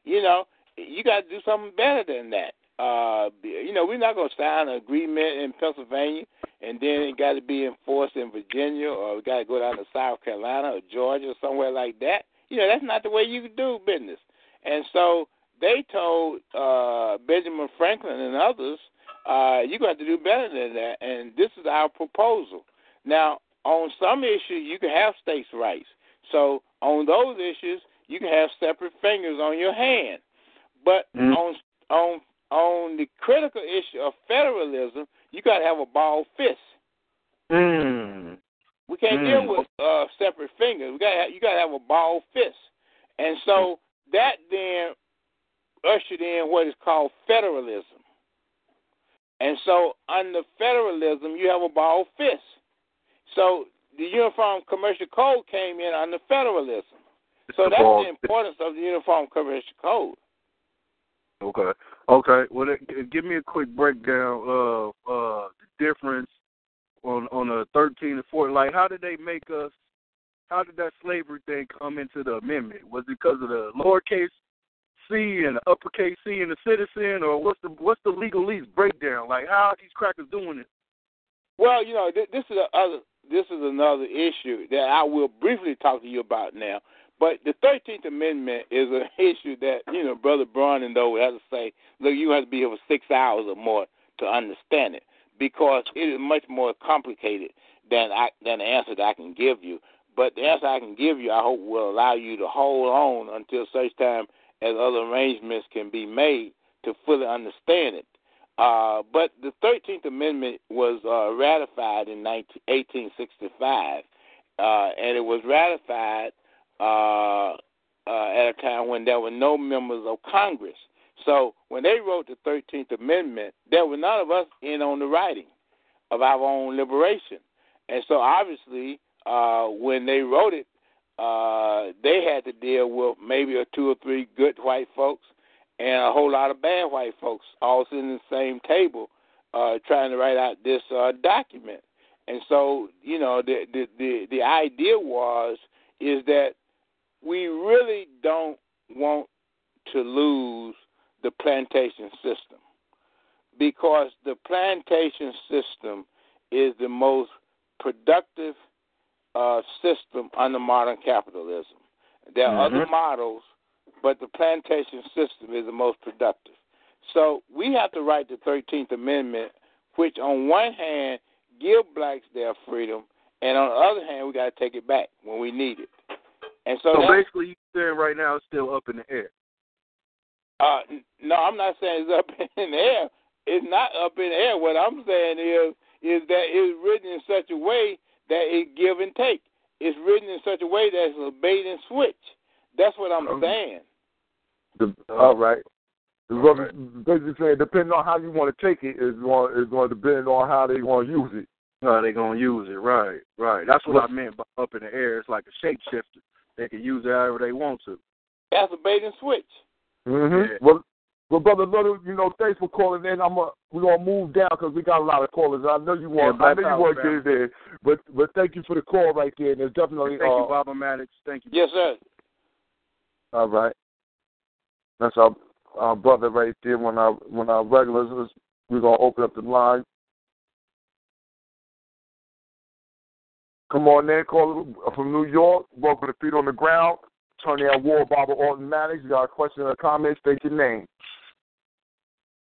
You know, you got to do something better than that. Uh, you know, we're not going to sign an agreement in Pennsylvania and then it got to be enforced in Virginia or we got to go down to South Carolina or Georgia or somewhere like that. You know, that's not the way you do business. And so they told uh, Benjamin Franklin and others, uh, you're going to have to do better than that. And this is our proposal. Now, on some issues, you can have states' rights. So on those issues, you can have separate fingers on your hand. But mm. on on on the critical issue of federalism, you got to have a ball fist.
Mm.
We can't
mm.
deal with uh, separate fingers. We got you got to have a ball fist, and so that then ushered in what is called federalism. And so under federalism, you have a ball fist. So the Uniform Commercial Code came in under federalism. So that's the importance of the Uniform Commercial Code.
Okay. Okay. Well, give me a quick breakdown of uh, the difference on on a 13 and 14. Like, how did they make us? How did that slavery thing come into the amendment? Was it because of the lowercase c and the uppercase c and the citizen, or what's the what's the legalese breakdown? Like, how are these crackers doing it?
Well, you know, th- this is a this is another issue that I will briefly talk to you about now. But the Thirteenth Amendment is an issue that you know, Brother Brown though have to say, look, you have to be here for six hours or more to understand it because it is much more complicated than I than the answer that I can give you. But the answer I can give you, I hope, will allow you to hold on until such time as other arrangements can be made to fully understand it. Uh, but the 13th Amendment was uh, ratified in 19, 1865, uh, and it was ratified uh, uh, at a time when there were no members of Congress. So when they wrote the 13th Amendment, there were none of us in on the writing of our own liberation. And so obviously, uh, when they wrote it, uh, they had to deal with maybe a two or three good white folks and a whole lot of bad white folks all sitting in the same table uh, trying to write out this uh, document. And so, you know, the, the the the idea was is that we really don't want to lose the plantation system because the plantation system is the most productive uh, system under modern capitalism. There are mm-hmm. other models but the plantation system is the most productive. So we have to write the 13th Amendment, which on one hand give blacks their freedom, and on the other hand we got to take it back when we need it. And so,
so basically, you're saying right now it's still up in the air.
Uh, no, I'm not saying it's up in the air. It's not up in the air. What I'm saying is is that it's written in such a way that it give and take. It's written in such a way that it's a bait and switch. That's what I'm
Okay.
saying.
The, all right. Brother, basically saying, depending on how you want to take it, is going is going to depend on how they want to use it.
How they gonna use it? Right, right. That's what I meant by up in the air. It's like a shapeshifter. They can use it however they want to.
That's a bait and switch.
Mm-hmm.
Yeah.
Well, well, brother Little, you know, thanks for calling in. I'm a, we're gonna move down because we got a lot of callers. I know you want,
Yeah,
I
black
know you want to get it there, but but thank you for the call right there. And there's definitely
Thank you,
uh,
Baba Maddox. Thank you.
Yes, sir.
all right. That's our our brother right there. When our when our regulars, we're gonna open up the line. Come on in, caller from New York. Welcome to Feet on the Ground. Tony L. War, Baba Alton Maddox. You got a question or a comment? State your name.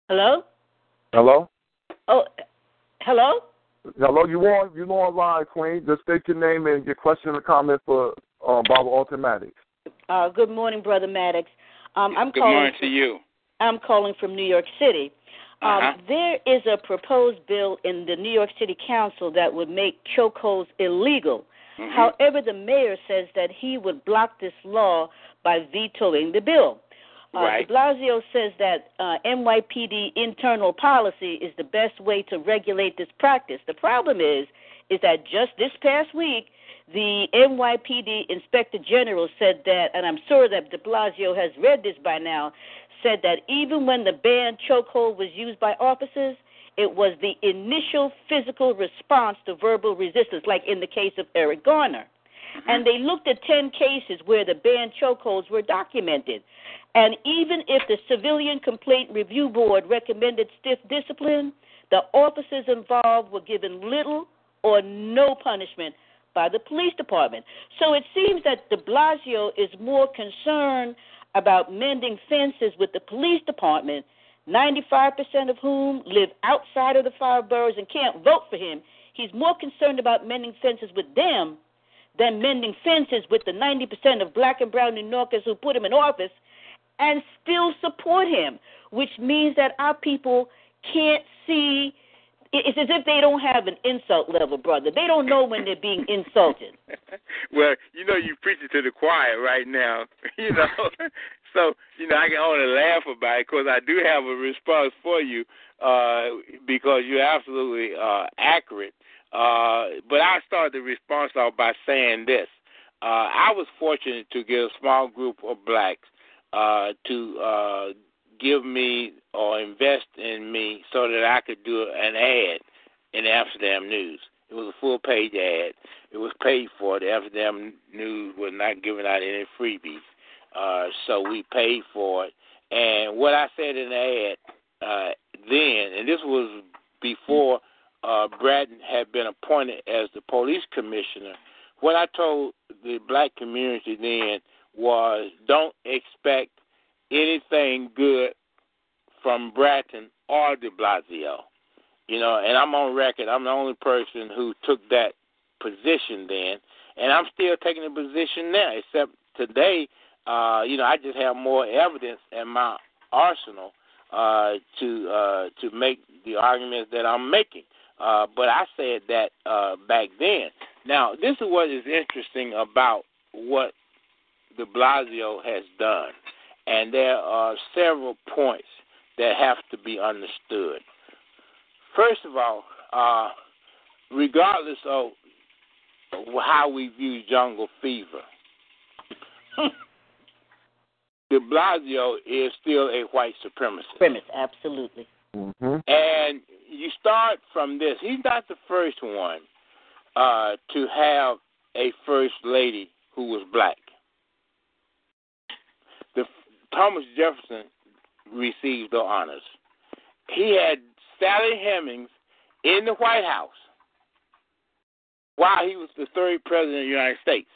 Hello?
Hello.
Oh, hello?
Hello, you on you on live, Queen. Just state your name and your question or comment for um, Baba Alton Maddox.
Uh, good morning, Brother Maddox. Um, I'm
Good
calling.
morning to you.
I'm calling from New York City. Um,
Uh-huh.
There is a proposed bill in the New York City Council that would make chokeholds illegal.
Mhm.
However, the mayor says that he would block this law by vetoing the bill. Uh,
Right.
De Blasio says that uh, NYPD internal policy is the best way to regulate this practice. The problem is, is that just this past week, the NYPD Inspector General said that, and I'm sure that De Blasio has read this by now, said that even when the banned chokehold was used by officers, it was the initial physical response to verbal resistance, like in the case of Eric Garner. And they looked at 10 cases where the banned chokeholds were documented. And even if the Civilian Complaint Review Board recommended stiff discipline, the officers involved were given little or no punishment by the police department. So it seems that de Blasio is more concerned about mending fences with the police department, 95% of whom live outside of the five boroughs and can't vote for him. He's more concerned about mending fences with them than mending fences with the 90% of black and brown New Yorkers who put him in office and still support him, which means that our people can't see. It's as if they don't have an insult level, brother. They don't know when they're being insulted.
well, you know, you're preaching to the choir right now, you know. so, you know, I can only laugh about it because I do have a response for you uh, because you're absolutely uh, accurate. Uh, but I start the response off by saying this. Uh, I was fortunate to get a small group of blacks uh, to uh, give me or invest in me so that I could do an ad in Amsterdam News. It was a full page ad. It was paid for. The Amsterdam News was not giving out any freebies. Uh, so we paid for it. And what I said in the ad uh, then, and this was before uh, had been appointed as the police commissioner, what I told the black community then was don't expect anything good from Bratton or de Blasio. You know, and I'm on record. I'm the only person who took that position then, and I'm still taking the position now. Except today, uh, you know, I just have more evidence in my arsenal uh, to uh, to make the arguments that I'm making. Uh, but I said that uh, back then. Now, this is what is interesting about what De Blasio has done, and there are several points that have to be understood. First of all, uh, regardless of how we view jungle fever, De Blasio is still a white supremacist.
Premise, absolutely.
Mm-hmm.
And you start from this. He's not the first one uh, to have a first lady who was black. Thomas Jefferson received the honors. He had Sally Hemings in the White House while he was the third president of the United States.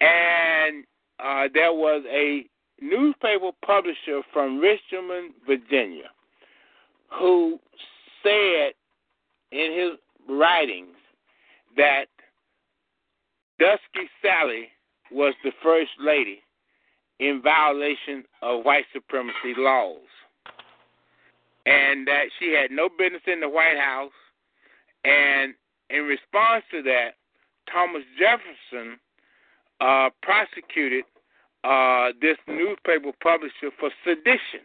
And uh, there was a newspaper publisher from Richmond, Virginia, who said in his writings that Dusky Sally was the first lady in violation of white supremacy laws, and that she had no business in the White House, And in response to that, Thomas Jefferson uh, prosecuted uh, this newspaper publisher for sedition.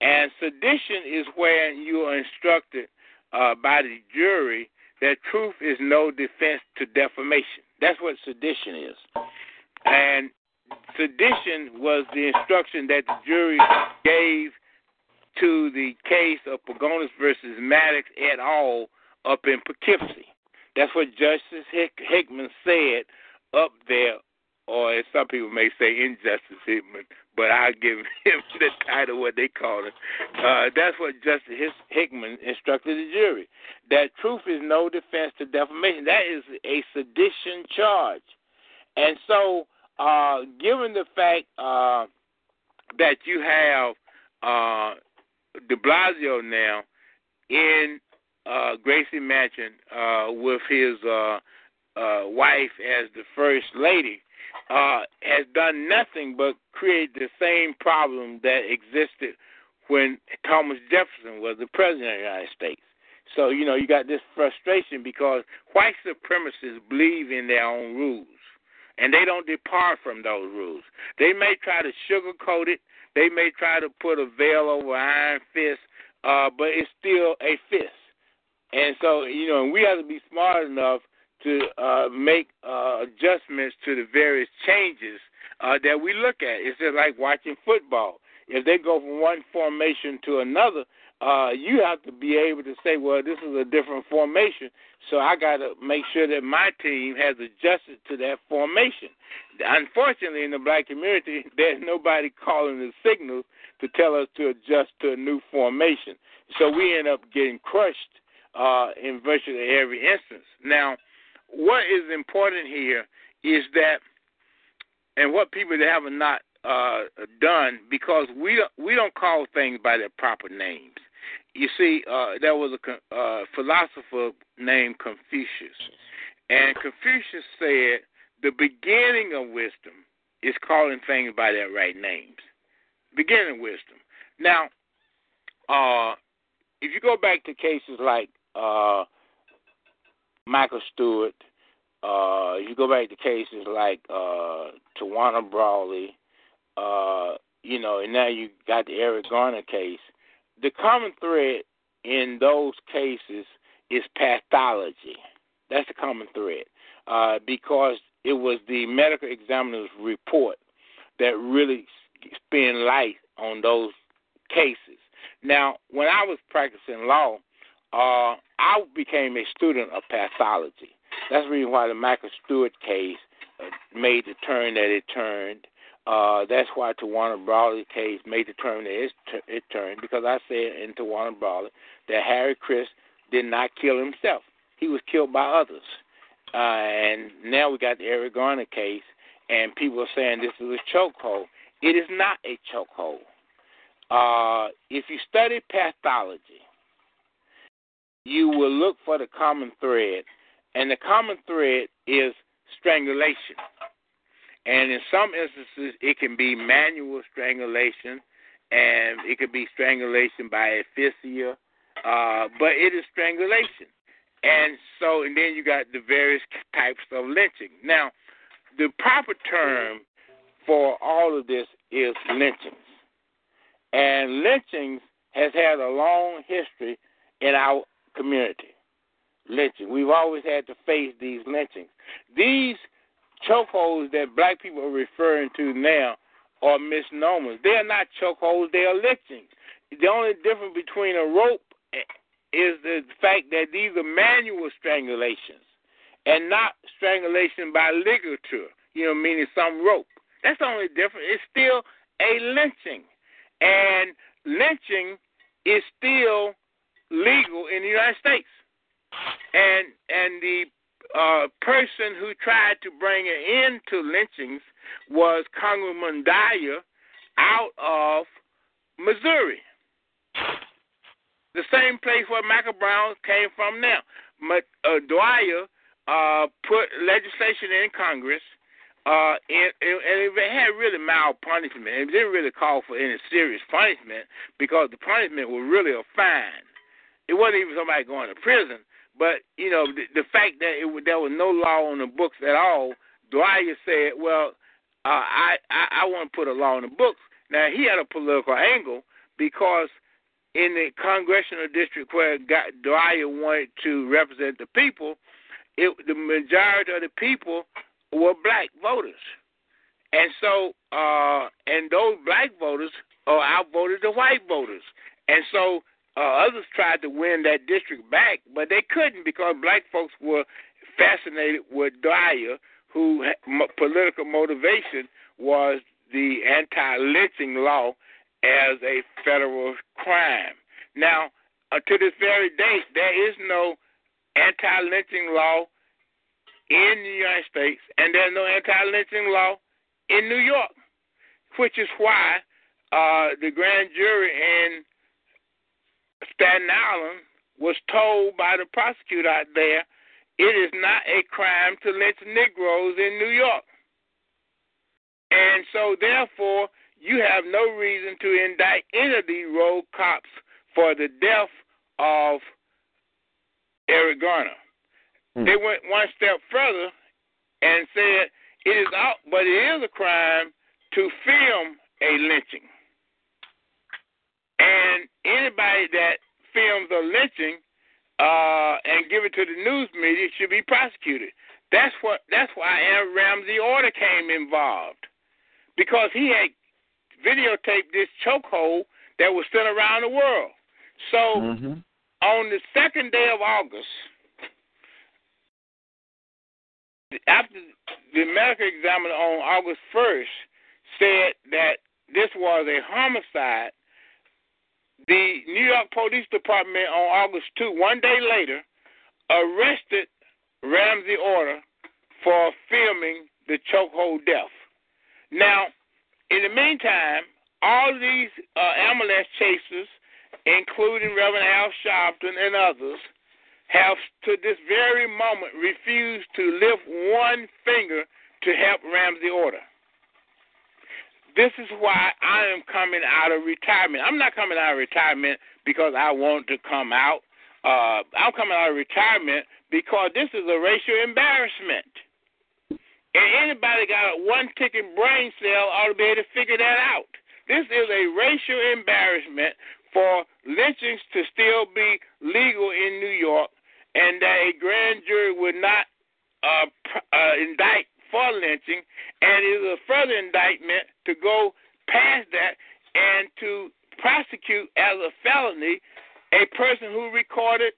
And sedition is where you are instructed uh, by the jury that truth is no defense to defamation. That's what sedition is. And sedition was the instruction that the jury gave to the case of Pagonis versus Maddox et al. up in Poughkeepsie. That's what Justice Hick- Hickman said up there, or as some people may say, Injustice Hickman, but I give him the title what they call it. Uh, that's what Justice Hickman instructed the jury. That truth is no defense to defamation. That is a sedition charge. And so, uh, given the fact uh, that you have uh, de Blasio now in uh, Gracie Mansion uh, with his uh, uh, wife as the first lady, uh, has done nothing but create the same problem that existed when Thomas Jefferson was the president of the United States. So, you know, you got this frustration because white supremacists believe in their own rules and they don't depart from those rules. They may try to sugarcoat it, they may try to put a veil over iron fist, uh, but it's still a fist. And so, you know, we have to be smart enough to uh, make uh, adjustments to the various changes uh, that we look at. It's just like watching football. If they go from one formation to another, uh, you have to be able to say, well, this is a different formation, so I got to make sure that my team has adjusted to that formation. Unfortunately, in the black community, there's nobody calling the signals to tell us to adjust to a new formation. So we end up getting crushed uh, in virtually every instance. Now, what is important here is that, and what people have not uh, done, because we we don't call things by their proper names. You see, uh, there was a uh, philosopher named Confucius, and Confucius said the beginning of wisdom is calling things by their right names. Beginning wisdom. Now, uh, if you go back to cases like uh, Michael Stewart, uh, you go back to cases like uh, Tawana Brawley, you know, and now you got the Eric Garner case. The common thread in those cases is pathology. That's the common thread uh, because it was the medical examiner's report that really spin light on those cases. Now, when I was practicing law, uh, I became a student of pathology. That's the reason why the Michael Stewart case uh, made the turn that it turned. Uh, that's why Tawana Brawley case made the turn that it, it turned because I said in Tawana Brawley that Harry Crist did not kill himself. He was killed by others. Uh, and now we got the Eric Garner case, and people are saying this is a chokehold. It is not a chokehold. Uh, if you study pathology, you will look for the common thread, and the common thread is strangulation. And in some instances, it can be manual strangulation, and it could be strangulation by asphyxia, uh, but it is strangulation. And so, and then you got the various types of lynching. Now, the proper term for all of this is lynchings. And lynchings has had a long history in our community. Lynching. We've always had to face these lynchings. These chokeholds that black people are referring to now are misnomers. They are not chokeholds, they are lynchings. The only difference between a rope is the fact that these are manual strangulations and not strangulation by ligature, you know, meaning some rope. That's the only difference. It's still a lynching. And lynching is still legal in the United States. And and the uh, person who tried to bring an end to lynchings was Congressman Dyer out of Missouri. The same place where Michael Brown came from now. Uh, Dyer uh, put legislation in Congress, uh, and, and it had really mild punishment. It didn't really call for any serious punishment because the punishment was really a fine it wasn't even somebody going to prison, but you know the, the fact that it, there was no law on the books at all. Dyer said, "Well, uh, I I, I want to put a law on the books." Now he had a political angle because in the congressional district where Dyer wanted to represent the people, it, the majority of the people were black voters, and so uh, and those black voters uh, outvoted the white voters, and so uh, others tried to win that district back, but they couldn't because black folks were fascinated with Dyer, who political motivation was the anti-lynching law as a federal crime. Now, uh, to this very day, there is no anti-lynching law in the United States, and there's no anti-lynching law in New York, which is why uh, the grand jury in Staten Island was told by the prosecutor out there it is not a crime to lynch Negroes in New York. And so, therefore, you have no reason to indict any of these road cops for the death of Eric Garner. Hmm. They went one step further and said it is out, but it is a crime to film a lynching. And anybody that films a lynching uh, and give it to the news media should be prosecuted. That's what. That's why Aaron Ramsey Orta came involved because he had videotaped this chokehold that was sent around the world. So mm-hmm. on the second day of August, after the medical examiner on August 1st said that this was a homicide, the New York Police Department on August 2, one day later, arrested Ramsey Orta for filming the chokehold death. Now, in the meantime, all these uh, ambulance chasers, including Reverend Al Sharpton and others, have to this very moment refused to lift one finger to help Ramsey Orta. This is why I am coming out of retirement. I'm not coming out of retirement because I want to come out. Uh, I'm coming out of retirement because this is a racial embarrassment. And anybody got a one ticking brain cell ought to be able to figure that out. This is a racial embarrassment for lynchings to still be legal in New York, and that a grand jury would not uh, uh, indict for lynching, and it is a further indictment to go past that and to prosecute as a felony a person who recorded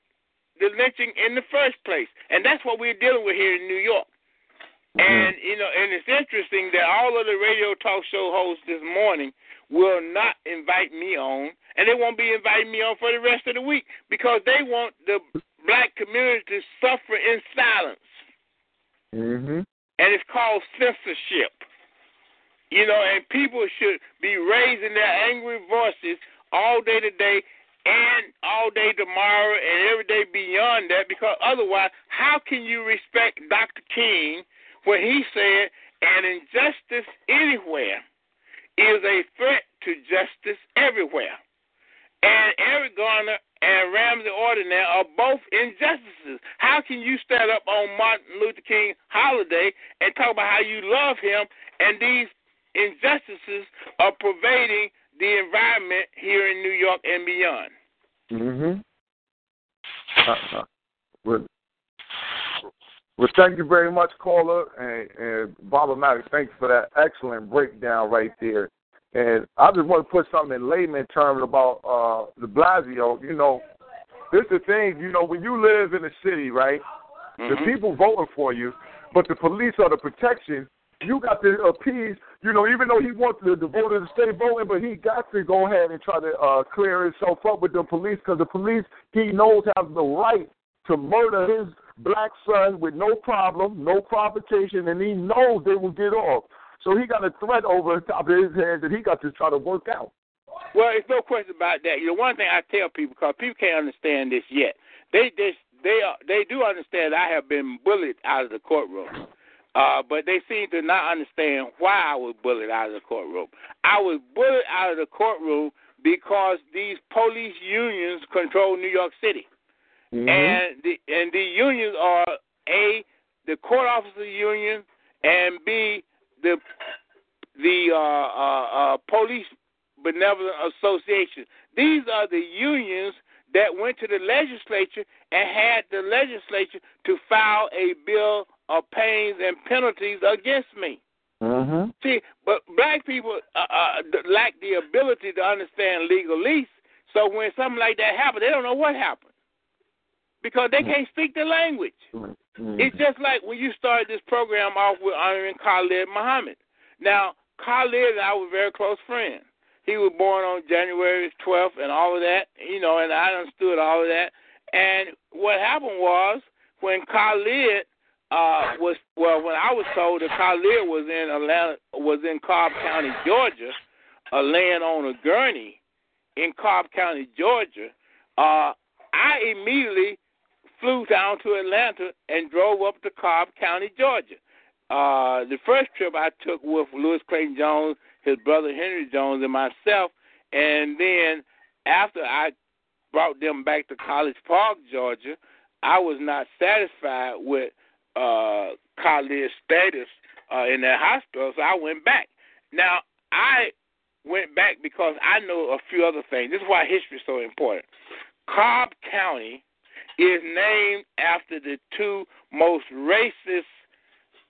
the lynching in the first place. And that's what we're dealing with here in New York. Mm-hmm. And you know, and it's interesting that all of the radio talk show hosts this morning will not invite me on, and they won't be inviting me on for the rest of the week because they want the black community to suffer in silence.
Mm-hmm.
And it's called censorship. You know, and people should be raising their angry voices all day today and all day tomorrow and every day beyond that because otherwise, how can you respect Dr. King when he said, an injustice anywhere is a threat to justice everywhere. And Eric Garner and Ramsey Orta are both injustices. How can you stand up on Martin Luther King holiday and talk about how you love him and these injustices are pervading the environment here in New York and beyond?
Mhm. Uh, well, thank you very much, caller, and, and Baba Maddox. Thanks for that excellent breakdown right there. And I just want to put something in layman terms about uh, de Blasio. You know, this is the thing. You know, when you live in a city, right, mm-hmm. the people voting for you, but the police are the protection. You got to appease. You know, even though he wants the, the voters to stay voting, but he got to go ahead and try to uh, clear himself up with the police because the police he knows have the right to murder his black son with no problem, no provocation, and he knows they will get off. So he got a threat over the top of his head that he got to try to work out.
Well, it's no question about that. You know, one thing I tell people because people can't understand this yet. They they they are, they do understand I have been bullied out of the courtroom, uh, but they seem to not understand why I was bullied out of the courtroom. I was bullied out of the courtroom because these police unions control New York City,
Mhm.
and the and the unions are a the court officer union and b the the uh, uh, uh, police benevolent association. These are the unions that went to the legislature and had the legislature to file a bill of pains and penalties against me.
Mhm.
See, but black people uh, uh, lack the ability to understand legalese. So when something like that happens, they don't know what happened because they can't speak the language.
Mhm.
It's just like when you started this program off with honoring Khalid Muhammad. Now, Khalid and I were very close friends. He was born on January 12th and all of that, you know, and I understood all of that. And what happened was when Khalid uh, was well, when I was told that Khalid was in Atlanta, was in Cobb County, Georgia, uh, laying on a gurney in Cobb County, Georgia. Uh, I immediately flew down to Atlanta and drove up to Cobb County, Georgia. Uh, the first trip I took with Lewis Clayton Jones, his brother Henry Jones, and myself. And then after I brought them back to College Park, Georgia, I was not satisfied with uh, Khalid's status uh, in that hospital, so I went back. Now, I went back because I know a few other things. This is why history is so important. Cobb County is named after the two most racist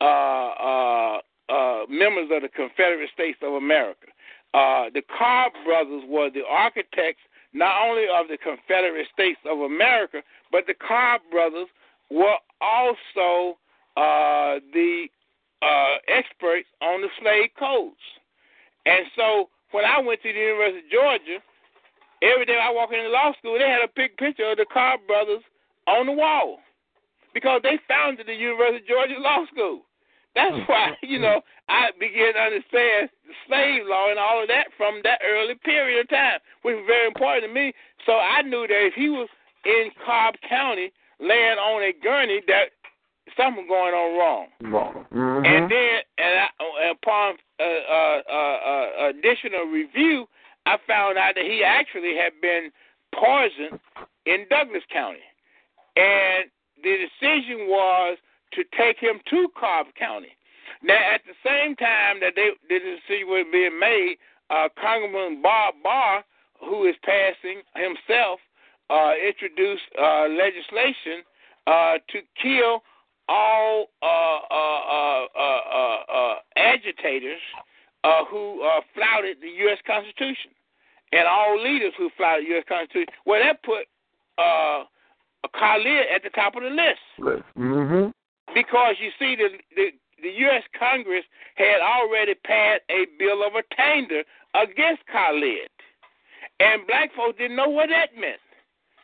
uh, uh, uh, members of the Confederate States of America. Uh, the Cobb brothers were the architects not only of the Confederate States of America, but the Cobb brothers were also uh, the uh, experts on the slave codes. And so when I went to the University of Georgia, every day I walk into law school, they had a big picture of the Cobb brothers on the wall because they founded the University of Georgia Law School. That's why, you know, I began to understand the slave law and all of that from that early period of time, which was very important to me. So I knew that if he was in Cobb County laying on a gurney, that something was going on wrong.
Wrong. Mhm.
And then, and I, upon uh, uh, uh, uh, additional review, I found out that he actually had been poisoned in Douglas County, and the decision was to take him to Cobb County. Now, at the same time that they the decision was being made, uh, Congressman Bob Barr, who is passing himself, uh, introduced uh, legislation uh, to kill all uh, uh, uh, uh, uh, agitators uh, who uh, flouted the U.S. Constitution and all leaders who flouted the U.S. Constitution. Well, that put uh, Khalid at the top of the list
Mhm.
because you see the the the U.S. Congress had already passed a bill of attainder against Khalid, and black folks didn't know what that meant.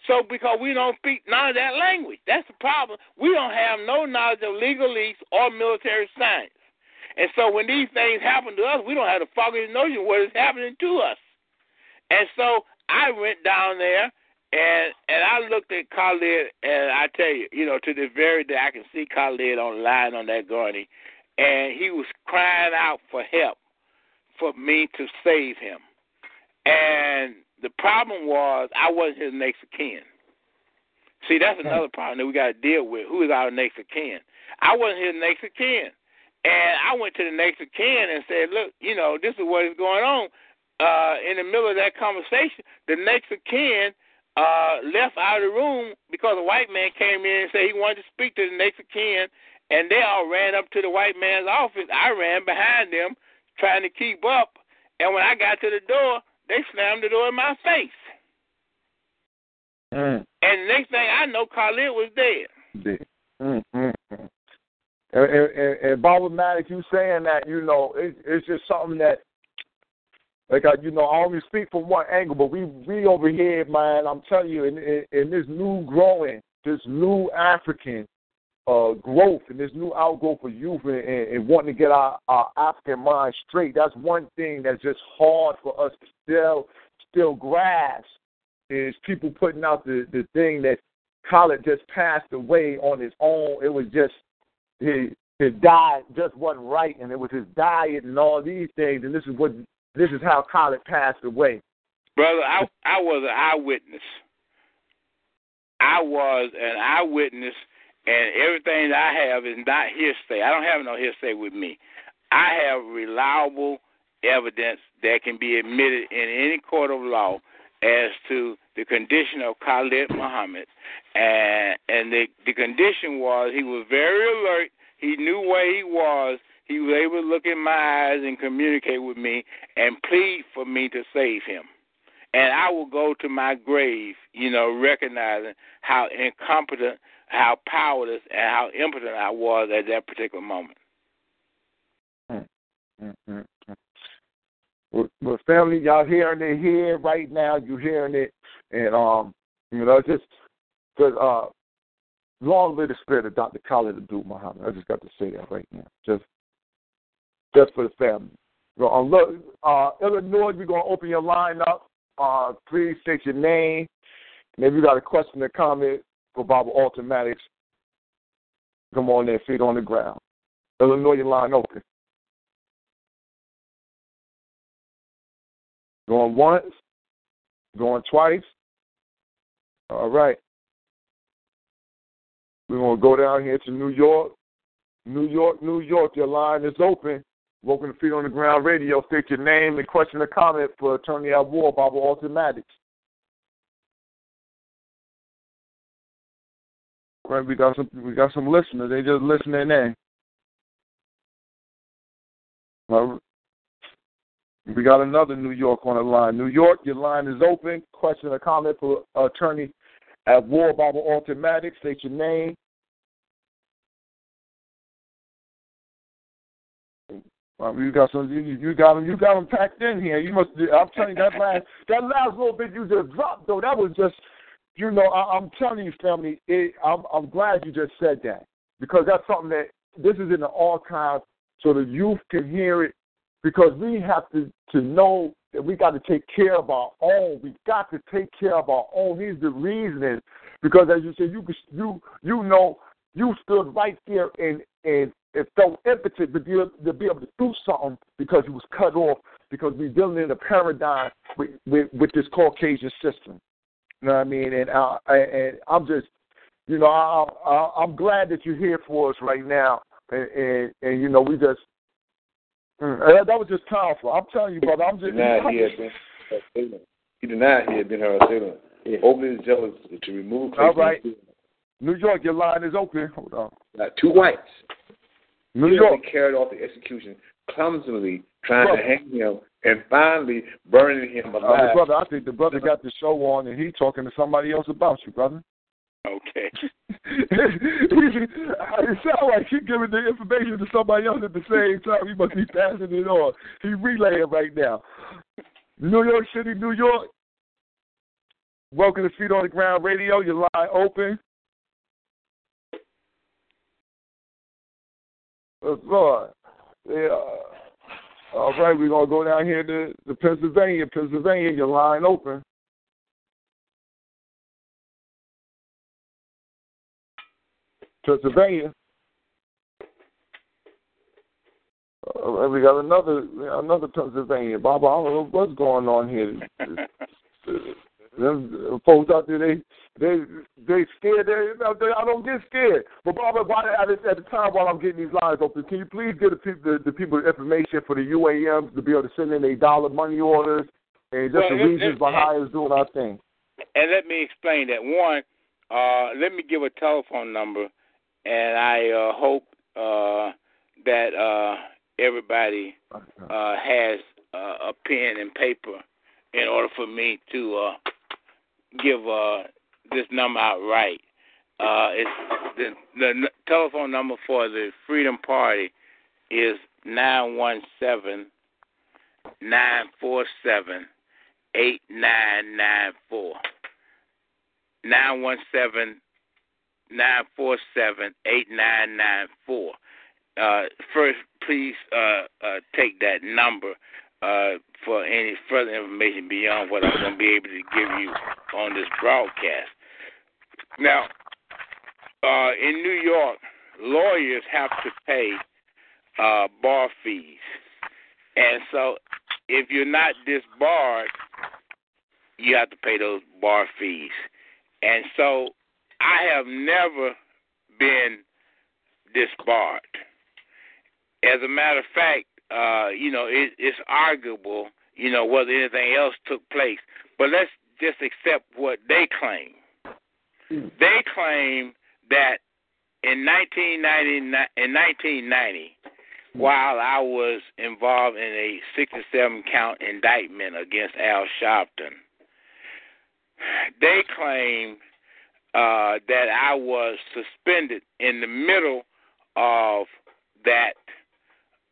So because we don't speak none of that language, that's the problem. We don't have no knowledge of legalese or military science, and so when these things happen to us, we don't have the foggiest notion what is happening to us. And so I went down there and and I looked at Khalid, and I tell you, you know, to this very day, I can see Khalid on line on that gurney, and he was crying out for help for me to save him. And the problem was I wasn't his next of kin. See, that's another problem that we got to deal with. Who is our next of kin? I wasn't his next of kin, and I went to the next of kin and said, "Look, you know, this is what is going on." Uh, in the middle of that conversation, the next of kin uh, left out of the room because a white man came in and said he wanted to speak to the next of kin, and they all ran up to the white man's office. I ran behind them trying to keep up, and when I got to the door, they slammed the door in my face.
Mm.
And the next thing I know, Khalid was dead.
Dead. Mm, mm, mm. And, and, and, and problematic, you saying that, you know, it, it's just something that, like, I, you know, I only speak from one angle, but we, we over here, man, I'm telling you, in, in, in this new growing, this new African uh, growth and this new outgrowth for youth and, and, and wanting to get our, our African mind straight, that's one thing that's just hard for us to still, still grasp is people putting out the, the thing that Khalid just passed away on his own. It was just his his diet just wasn't right, and it was his diet and all these things. And this is what this is how Khalid passed away.
Brother, I I was an eyewitness. I was an eyewitness, and everything I have is not hearsay. I don't have no hearsay with me. I have reliable evidence that can be admitted in any court of law as to the condition of Khalid Muhammad, and and the the condition was he was very alert. He knew where he was. He was able to look in my eyes and communicate with me and plead for me to save him. And I will go to my grave, you know, recognizing how incompetent, how powerless, and how impotent I was at that particular moment.
Mm-hmm. Well, family, y'all hearing it here right now. You hearing it, and um, you know, just because uh, long live the spirit of Dr. Khalid Abdul Muhammad. I just got to say that right now, just just for the family. So, um, uh, Illinois, we're gonna open your line up. Uh, please state your name. Maybe you got a question or comment for Baba Alton Maddox, come on there, feet on the ground. Illinois, your line open. Going once, going twice. All right. We're going to go down here to New York. New York, New York, your line is open. Welcome to Feet on the Ground Radio. State your name and question or comment for Attorney at War, Baba Alton Maddox. Right, we got some we got some listeners. They just listening in. Well, we got another New York on the line. New York, your line is open. Question or comment for attorney at War Baba Alton Maddox. State your name. Um, you got some. You, you got them. You got them packed in here. You must. I'm telling you that last that last little bit you just dropped though. That was just. You know, I, I'm telling you, family. It, I'm, I'm glad you just said that because that's something that this is in the archive so the youth can hear it because we have to, to know that we got to take care of our own. We got to take care of our own. Here's the reasoning, because as you said, you you you know you stood right there and and it felt impotent to be, to be able to do something because you was cut off because we're dealing in a paradigm with, with, with this Caucasian system. You know what I mean? And uh, and I'm just, you know, I, I, I'm glad that you're here for us right now. And, and, and you know, we just Mm, that was just powerful. I'm telling you, brother. I'm just.
Denied he had been her assailant. He denied he had been her assailant. Yeah. Opening his jealous to remove.
All right. New York, your line is open. Hold on.
Now, two whites.
New York
carried off the execution clumsily, trying brother. to hang him, and finally burning him alive.
Uh, brother, I think the brother got the show on, and he talking to somebody else about you, brother.
Okay.
it sounds like he's giving the information to somebody else at the same time. He must be passing it on. He's relaying right now. New York City, New York. Welcome to Feet on the Ground Radio. Your line open. Oh, Lord. Yeah. All right, we're going to go down here to, to Pennsylvania. Pennsylvania, your line open. Pennsylvania. Uh, we got another another Pennsylvania. Bob, I don't know what's going on here. Them folks out there, they they they scared. They, they I don't get scared. But Baba, Bob, at, at the time while I'm getting these lines open, can you please give the people the, the people information for the UAMs to be able to send in their dollar money orders and just well, the reasons behind us doing our thing.
And let me explain that. One, uh, let me give a telephone number and I uh, hope uh, that uh, everybody uh, has uh, a pen and paper in order for me to uh, give uh, this number out right. Uh, it's the, the telephone number for the Freedom Party is nine one seven nine four seven eight nine nine four. Nine one seven nine four seven eight nine nine four. Uh, first, please uh, uh, take that number uh, for any further information beyond what I'm going to be able to give you on this broadcast. Now, uh, in New York, lawyers have to pay uh, bar fees, and so if you're not disbarred you have to pay those bar fees. And so I have never been disbarred. As a matter of fact, uh, you know, it, it's arguable, you know, whether anything else took place. But let's just accept what they claim. Hmm. They claim that in 1990, in 1990, hmm. while I was involved in a 67 count indictment against Al Sharpton, they claim uh, that I was suspended in the middle of that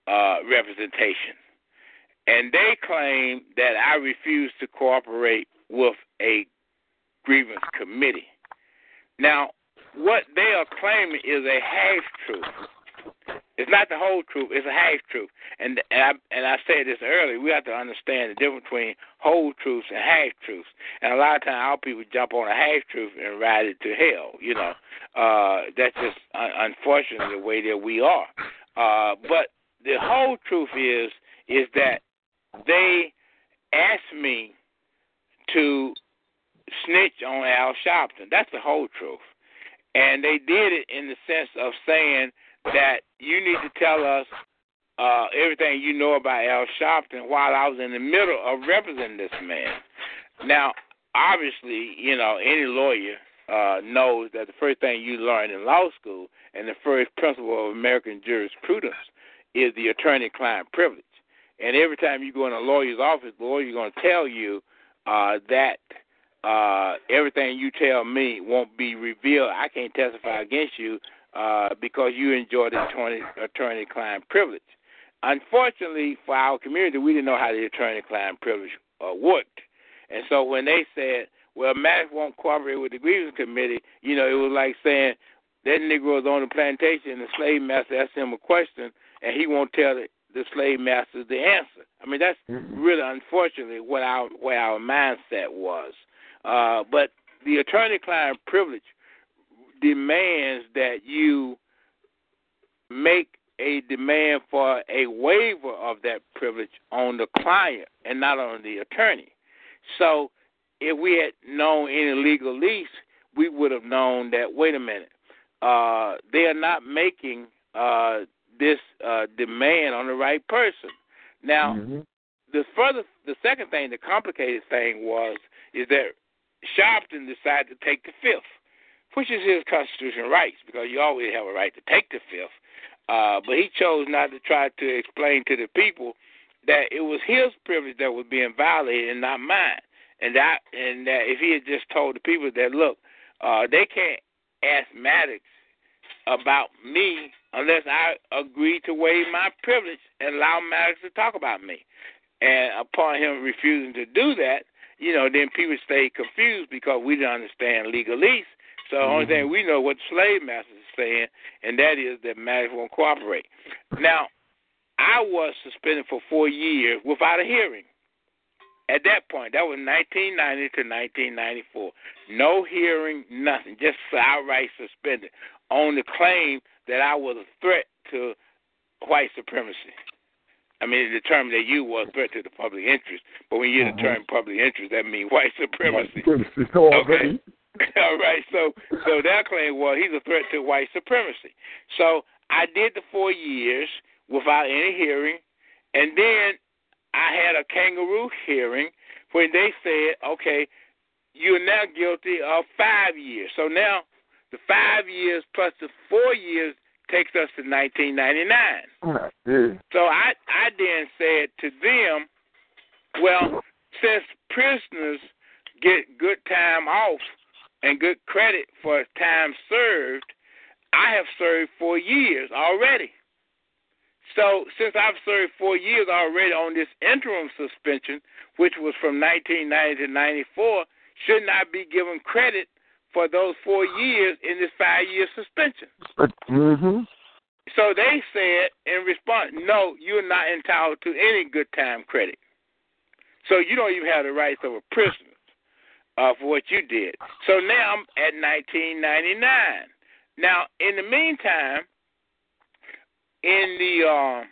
uh, representation. And they claim that I refuse to cooperate with a grievance committee. Now, what they are claiming is a half truth. It's not the whole truth; it's a half truth. And and I, and I said this earlier. We have to understand the difference between whole truths and half truths. And a lot of times, our people jump on a half truth and ride it to hell. You know, uh, that's just un- unfortunately the way that we are. Uh, but the whole truth is is that they asked me to snitch on Al Sharpton. That's the whole truth. And they did it in the sense of saying that you need to tell us uh, everything you know about Al Sharpton while I was in the middle of representing this man. Now, obviously, you know, any lawyer uh, knows that the first thing you learn in law school and the first principle of American jurisprudence is the attorney-client privilege. And every time you go in a lawyer's office, the lawyer's going to tell you uh, that uh, everything you tell me won't be revealed. I can't testify against you uh, because you enjoy the attorney attorney client privilege. Unfortunately, for our community, we didn't know how the attorney client privilege uh, worked, and so when they said, "Well, Max won't cooperate with the grievance committee," you know, it was like saying that Negro is on the plantation, and the slave master asked him a question, and he won't tell the, the slave masters the answer. I mean, that's really unfortunately what our what our mindset was. Uh, but the attorney-client privilege demands that you make a demand for a waiver of that privilege on the client and not on the attorney. So, if we had known any legalese, we would have known that. Wait a minute, uh, they are not making uh, this uh, demand on the right person. Now, mm-hmm. the further, the second thing, the complicated thing was is that Sharpton decided to take the fifth, which is his constitutional rights because you always have a right to take the fifth. Uh, but he chose not to try to explain to the people that it was his privilege that was being violated and not mine. And that, and that if he had just told the people that look, uh, they can't ask Maddox about me unless I agree to waive my privilege and allow Maddox to talk about me. And upon him refusing to do that, you know, then people stay confused because we don't understand legalese. So the mm-hmm. only thing we know what the slave masters are saying, and that is that Maddox won't cooperate. Now, I was suspended for four years without a hearing. At that point, that was 1990 to 1994. No hearing, nothing, just outright suspended on the claim that I was a threat to white supremacy. I mean, the term they use was threat to the public interest, but when you use uh-huh. the term public interest, that means white supremacy.
White supremacy. okay.
All right. So, so that claim was he's a threat to white supremacy. So I did the four years without any hearing, and then I had a kangaroo hearing when they said, "Okay, you're now guilty of five years." So now the five years plus the four years takes us to 1999. Ah, so I I then said to them, well, since prisoners get good time off and good credit for time served, I have served four years already. So since I've served four years already on this interim suspension, which was from 1990 to 94, shouldn't I be given credit for those four years in this five year suspension.
Mm-hmm.
So they said in response, no, you're not entitled to any good time credit. So you don't even have the rights of a prisoner uh, for what you did. So now I'm at 1999. Now, in the meantime, in the uh,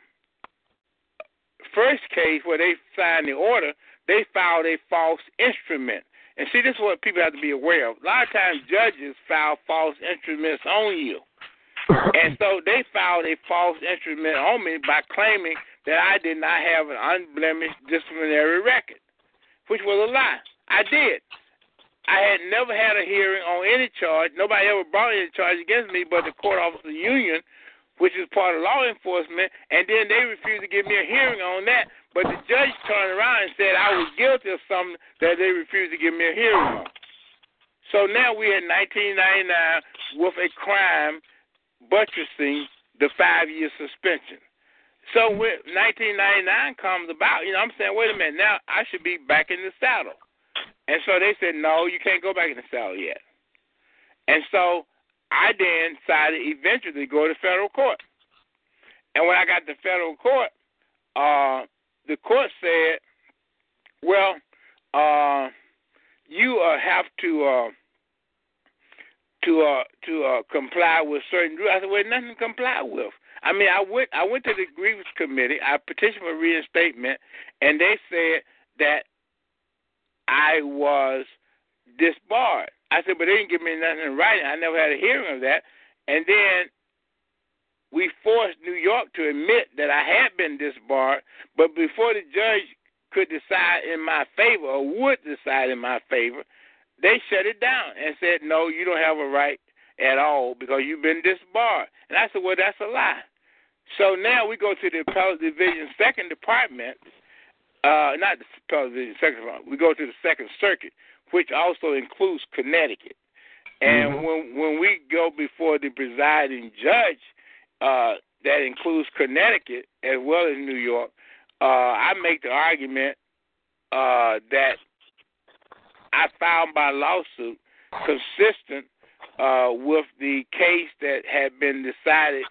first case where they signed the order, they filed a false instrument And see, this is what people have to be aware of. A lot of times, judges file false instruments on you. and so they filed a false instrument on me by claiming that I did not have an unblemished disciplinary record, which was a lie. I did. I had never had a hearing on any charge. Nobody ever brought any charge against me but the court officer union, which is part of law enforcement, and then they refused to give me a hearing on that. But the judge turned around and said I was guilty of something that they refused to give me a hearing on. So now we're in 1999 with a crime buttressing the five year suspension. So when 1999 comes about, you know, I'm saying, wait a minute, now I should be back in the saddle. And so they said, no, you can't go back in the saddle yet. And so I then decided eventually to go to federal court. And when I got to federal court, uh, the court said, well, uh, you uh, have to uh, to uh, to uh, comply with certain rules. I said, well, nothing to comply with. I mean, I went I went to the grievance committee. I petitioned for reinstatement, and they said that I was disbarred. I said, but they didn't give me nothing in writing. I never had a hearing of that. And then we forced New York to admit that I had been disbarred, but before the judge could decide in my favor or would decide in my favor, they shut it down and said, no, you don't have a right at all because you've been disbarred. And I said, well, that's a lie. So now we go to the appellate division second department, uh, not the appellate division second we go to the second circuit, which also includes Connecticut. And mm-hmm. when when we go before the presiding judge, uh, that includes Connecticut as well as New York, uh, I make the argument uh, that I found my lawsuit consistent uh, with the case that had been decided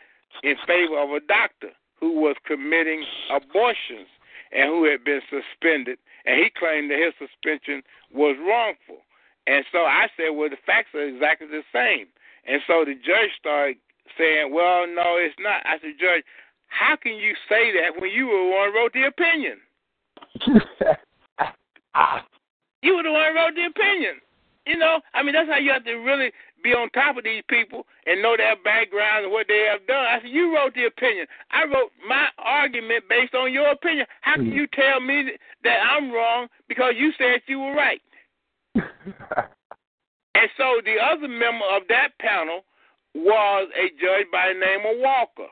in favor of a doctor who was committing abortions and who had been suspended, and he claimed that his suspension was wrongful. And so I said, well, the facts are exactly the same. And so the judge started saying, well, no, it's not. I said, Judge, how can you say that when you were the one who wrote the opinion? you were the one who wrote the opinion. You know, I mean, that's how you have to really be on top of these people and know their background and what they have done. I said, you wrote the opinion. I wrote my argument based on your opinion. How can mm. you tell me that I'm wrong because you said you were right? and so the other member of that panel was a judge by the name of Walker.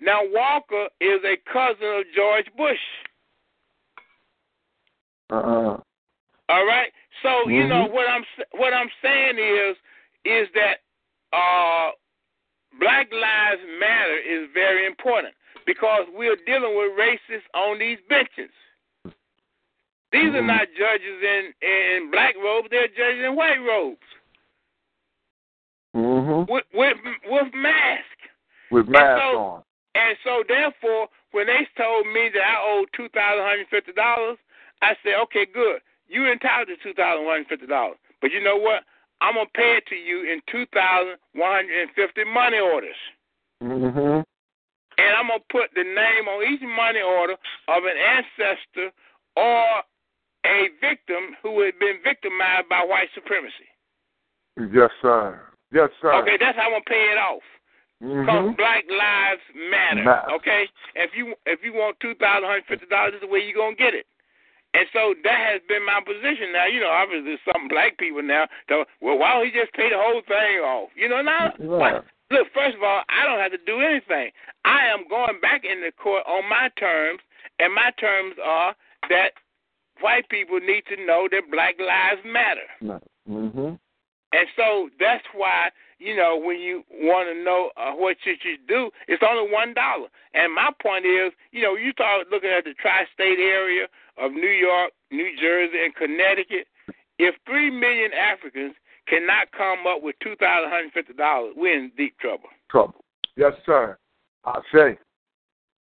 Now Walker is a cousin of George Bush.
Uh-uh.
All right. So
mm-hmm.
you know what I'm what I'm saying is is that uh, Black Lives Matter is very important because we're dealing with racists on these benches. These
mm-hmm.
are not judges in in black robes; they're judges in white robes.
Mm-hmm.
With with with mask.
With mask
and so,
on.
And so, therefore, when they told me that I owed two thousand hundred fifty dollars, I said, "Okay, good. You're entitled to two thousand one hundred fifty dollars. But you know what? I'm gonna pay it to you in two thousand one hundred and fifty money orders.
Mm-hmm.
And I'm gonna put the name on each money order of an ancestor or a victim who had been victimized by white supremacy.
Yes, sir. Yes, sir.
Okay, that's how I'm gonna pay it off.
Mm-hmm.
Cause Black Lives Matter.
Ma-
okay, if you if you want two thousand one hundred fifty dollars, is the way you're gonna get it. And so that has been my position. Now, you know, obviously some black people now, so, well, why don't he just pay the whole thing off? You know, now,
right.
look, first of all, I don't have to do anything. I am going back in the court on my terms, and my terms are that white people need to know that black lives matter.
Mm-hmm.
And so that's why you know when you want to know uh, what should you do, it's only one dollar. And my point is, you know, you start looking at the tri-state area of New York, New Jersey, and Connecticut. If three million Africans cannot come up with two thousand one hundred fifty dollars, we're in deep trouble.
Trouble. Yes, sir. I say.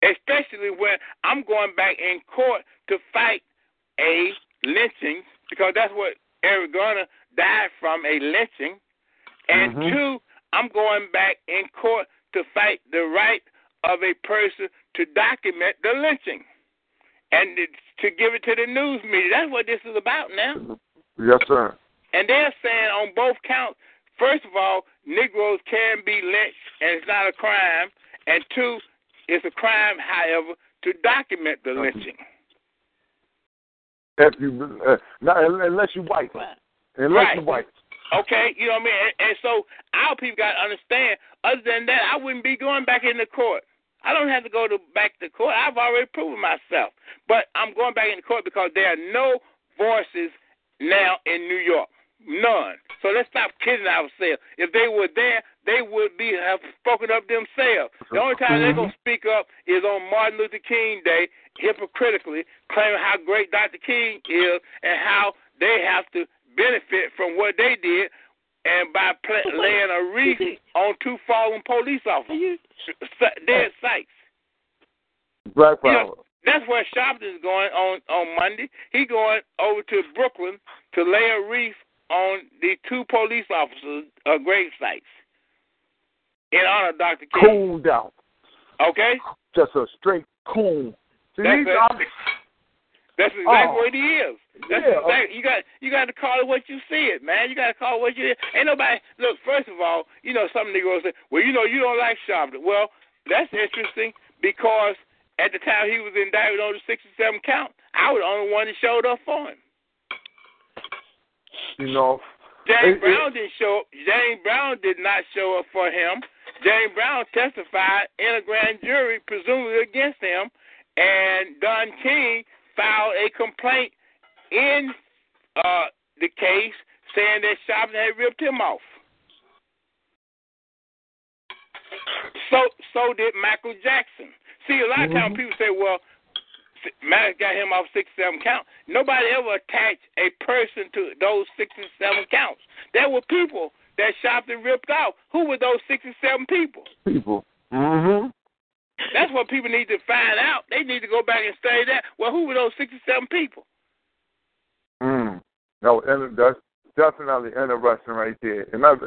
Especially when I'm going back in court to fight a lynching because that's what Eric Garner died from a lynching, and
mm-hmm.
two, I'm going back in court to fight the right of a person to document the lynching and to give it to the news media. That's what this is about now.
Yes, sir.
And they're saying on both counts, first of all, Negroes can be lynched and it's not a crime. And two, it's a crime, however, to document the lynching.
If you, uh, not, unless you're white.
Right.
you're.
Okay, you know what I mean? And, and so our people got to understand, other than that, I wouldn't be going back in the court. I don't have to go to back to court. I've already proven myself. But I'm going back in the court because there are no voices now in New York. None. So let's stop kidding ourselves. If they were there, they would be have spoken up themselves. The only time they're gonna speak up is on Martin Luther King Day, hypocritically claiming how great Dr. King is and how they have to benefit from what they did, and by pla laying a wreath on two fallen police officers, s- dead sites.
Black
You
power.
know, that's where Sharpton is going on on Monday. He going over to Brooklyn to lay a wreath on the two police officers' uh, grave sites in honor of Dr. King.
Cooned out.
Okay,
Just a straight coon. See,
That's
these
it.
I'm-
that's oh. exactly
Oh.
what he is. That's
Yeah.
exactly, you got you got to call it what you see it, man. You got to call it what you ain't nobody. Look, first of all, you know some Negroes say, well, you know you don't like Sharpton. Well, that's interesting because at the time he was indicted on the 67 count, I was the only one that showed up for him.
you know,
James
It- it-
Brown didn't show. James Brown did not show up for him. James Brown testified in a grand jury, presumably against him, and Don King filed a complaint in uh, the case saying that Sharpton had ripped him off. So so did Michael Jackson. See, a lot of times people say, well, Mac got him off 67 count. Nobody ever attached a person to those 67 counts. There were people that Sharpton ripped out. Who were those 67 people?
people. Mm-hmm.
That's what people need to find out. They need to go back and study that. Well, who were those 67 people?
Mm. No, that's definitely interesting right there. And that's,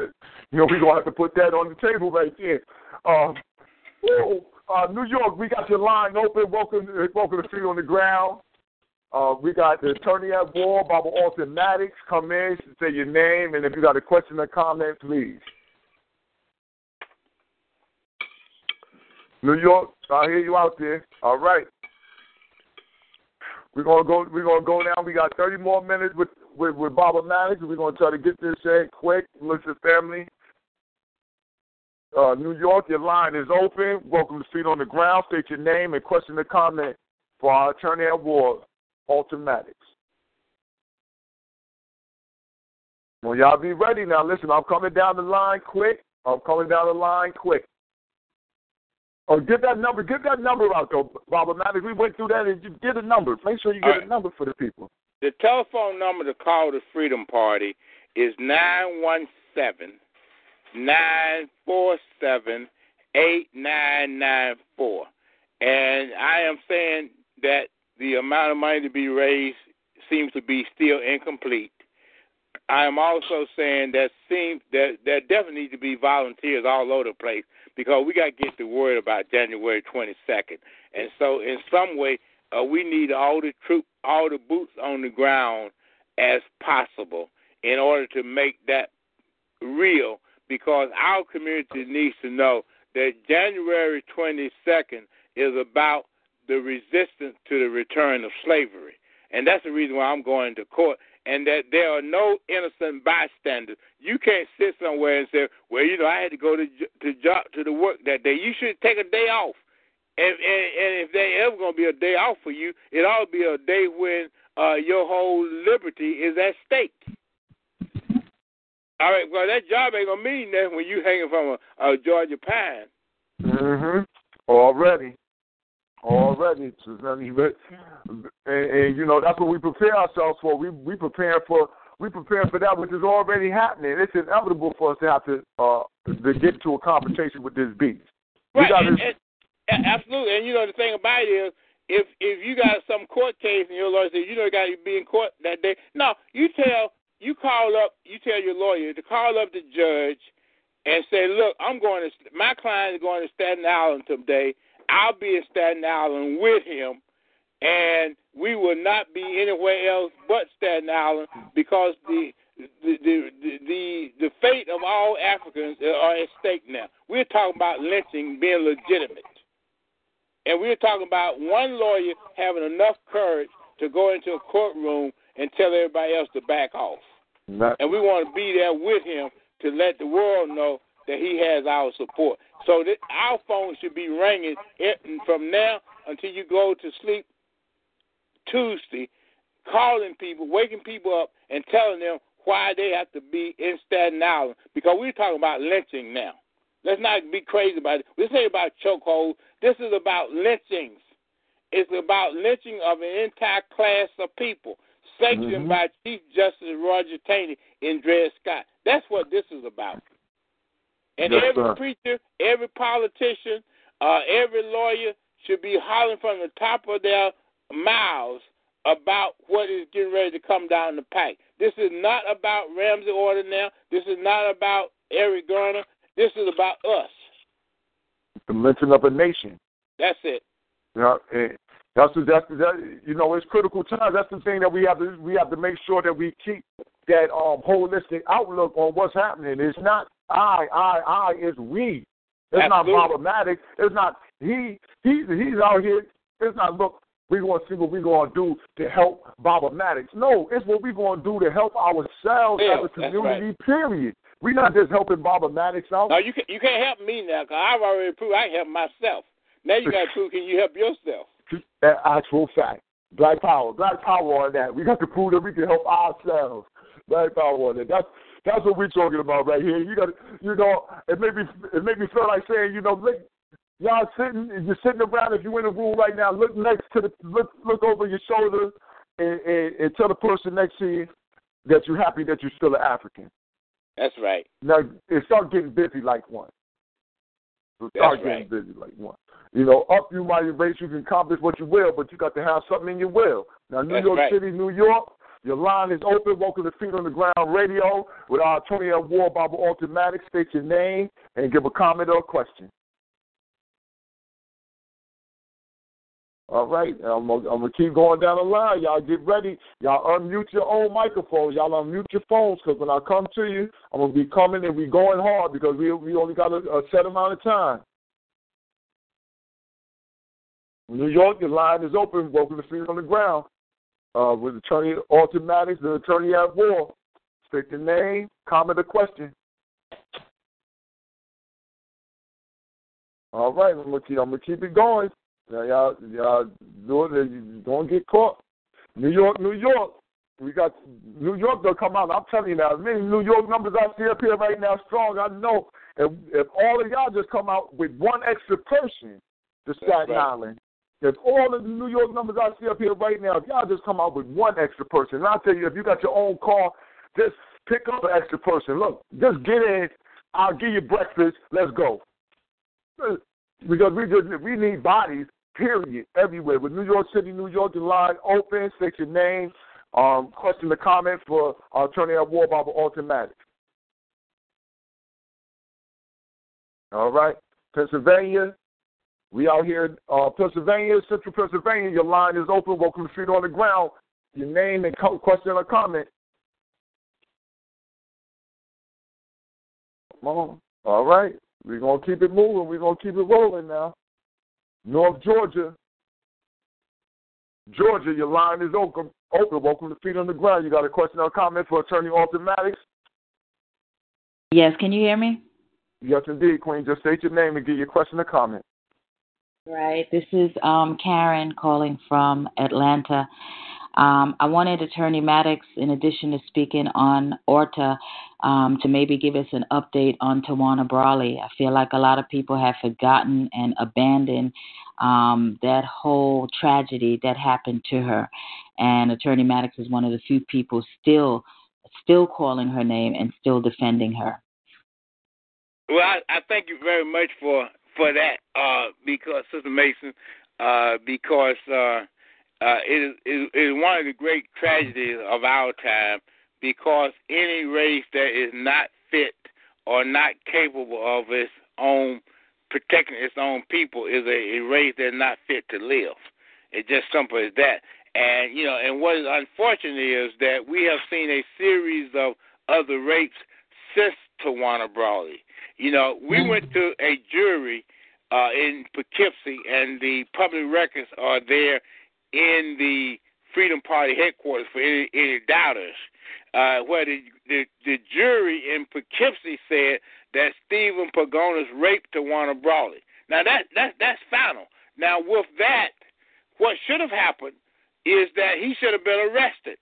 you know, we're gonna have to put that on the table right there. Um, woo, uh, New York, we got your line open. Welcome, welcome to Feet on the Ground. Uh, we got the attorney at war, Baba Alton Maddox. Come in, say your name, and if you got a question or comment, please. New York, I hear you out there. All right. We're gonna go. We're gonna go now. We got 30 more minutes with with, with Baba Maddox. We're gonna try to get this in quick. Listen, family. Uh, New York, your line is open. Welcome to Feet on the Ground. State your name and question or comment for our attorney at war, Alton Maddox. Well, y'all be ready now. Listen, I'm coming down the line quick. I'm coming down the line quick. Oh, get that number. Get that number out, though, Maddox. We went through that and you get a number. Make sure you get
right.
a number for the people.
The telephone number to call the Freedom Party is 917 947 8994. And I am saying that the amount of money to be raised seems to be still incomplete. I am also saying that seems that there definitely need to be volunteers all over the place because we got to get the word about January 22nd. And so, in some way, uh, we need all the troop, all the boots on the ground as possible in order to make that real. Because our community needs to know that January 22nd is about the resistance to the return of slavery, and that's the reason why I'm going to court. And that there are no innocent bystanders. You can't sit somewhere and say, "Well, you know, I had to go to to job to the work that day." You should take a day off. And, and, and if there ever going to be a day off for you, it ought to be a day when uh, your whole liberty is at stake. All right, well, that job ain't to mean nothing when you hanging from a, a Georgia pine.
Mm-hmm. Already. Already. And, and, you know, that's what we prepare ourselves for. We we prepare for we prepare for that which is already happening. It's inevitable for us to have to uh to get into a confrontation with this beast.
Right, and, and, absolutely. And you know the thing about it is, if if you got some court case and your lawyer says you know you got to be in court that day, no, you tell you call up, you tell your lawyer to call up the judge and say, look, I'm going to my client is going to Staten Island today. I'll be in Staten Island with him, and we will not be anywhere else but Staten Island because the the the the the fate of all Africans are at stake now. We're talking about lynching being legitimate, and we're talking about one lawyer having enough courage to go into a courtroom and tell everybody else to back off.
Not,
And we want to be there with him to let the world know that he has our support. So that our phone should be ringing from now until you go to sleep Tuesday, calling people, waking people up, and telling them why they have to be in Staten Island because we're talking about lynching now. Let's not be crazy about it. This ain't about chokehold. This is about lynchings. It's about lynching of an entire class of people, sanctioned
Mhm.
by Chief Justice Roger Taney and Dred Scott. That's what this is about. And
Yes,
every
sir.
preacher, every politician, uh, every lawyer should be hollering from the top of their mouths about what is getting ready to come down the pike. This is not about Ramsey Orta now. This is not about Eric Garner. This is about us.
the lynching of a nation.
That's it.
Yeah, and that's the, that's the, that, you know it's critical times. That's the thing that we have to we have to make sure that we keep that um holistic outlook on what's happening. It's not I, I, I. It's we. It's not
Absolutely.
problematic. It's not he. He's he's out here. It's not look. We're going to see what we're going to do to help Baba Maddox. No, it's what we're going to do to help ourselves
Yeah,
as a community. Period. We're not just helping Baba Maddox out.
No, you can you can't help me now because I've already proved I can help myself. Now you got to prove can you help yourself?
That actual fact. Black power. Black power on that. We got to prove that we can help ourselves. Black power on that. That's that's what we're talking about right here. You got you know, it made me it made me feel like saying, you know, look, y'all sitting, you're sitting around. If you're in a room right now, look next to the look look over your shoulder and, and, and tell the person next to you that you're happy that you're still an African.
That's right.
Now, and start getting busy like one. So start
That's
getting busy like one. You know, up you might race, you can accomplish what you will, but you got to have something in your will. Now, New
That's
York
right.
City, New York, your line is open. Welcome to Feet on the Ground Radio with at War, Baba Alton Maddox. State your name and give a comment or a question. All right, I'm I'm gonna keep going down the line. Y'all get ready. Y'all unmute your own microphones. Y'all unmute your phones because when I come to you, I'm gonna be coming and we going hard because we we only got a, a set amount of time. New York, your line is open. Welcome to Feet on the Ground uh, with Attorney Alton Maddox, the Attorney at War. State your name, comment, or question. All right, I'm gonna keep, I'm gonna keep it going. Now, y'all, y'all do it. You don't get caught. New York, New York. We got New York. They'll come out. I'm telling you now. As many New York numbers I see up here right now, strong. I know. If, if all of y'all just come out with one extra person to Staten
right.
Island, if all of the New York numbers I see up here right now, if y'all just come out with one extra person, and I'll tell you, if you got your own car, just pick up an extra person. Look, just get in. I'll give you breakfast. Let's go. Because we just we need bodies, period, everywhere. With New York City, New York, the line open. State your name, um, question the comment for our attorney at War Baba Alton Maddox. All right, Pennsylvania. We out here, uh, Pennsylvania, Central Pennsylvania. Your line is open. Welcome to Feet on the Ground. Your name and co- question or comment. Come on. All right. We're going to keep it moving. We're going to keep it rolling now. North Georgia. Georgia, your line is open. Open. Welcome to Feet on the Ground. You got a question or comment for Attorney Alton Maddox?
Yes, can you hear me?
Yes, indeed, Queen. Just state your name and give your question or comment.
Right. This is um, Karen calling from Atlanta. Um, I wanted Attorney Maddox, in addition to speaking on Orta, um, to maybe give us an update on Tawana Brawley. I feel like a lot of people have forgotten and abandoned um, that whole tragedy that happened to her. And Attorney Maddox is one of the few people still, still calling her name and still defending her.
Well, I, I thank you very much for for that, uh, because Sister Mason, uh, because uh, uh, it, is, it is one of the great tragedies of our time. Because any race that is not fit or not capable of its own protecting its own people is a, a race that's not fit to live. It's just simple as that. And you know, and what is unfortunate is that we have seen a series of other rapes since Tawana Brawley. You know, we mm-hmm. went to a jury uh, in Poughkeepsie, and the public records are there in the Freedom Party headquarters for any, any doubters, uh, where the, the the jury in Poughkeepsie said that Stephen Pagones raped Tawana Brawley. Now that that that's final. Now with that, what should have happened is that he should have been arrested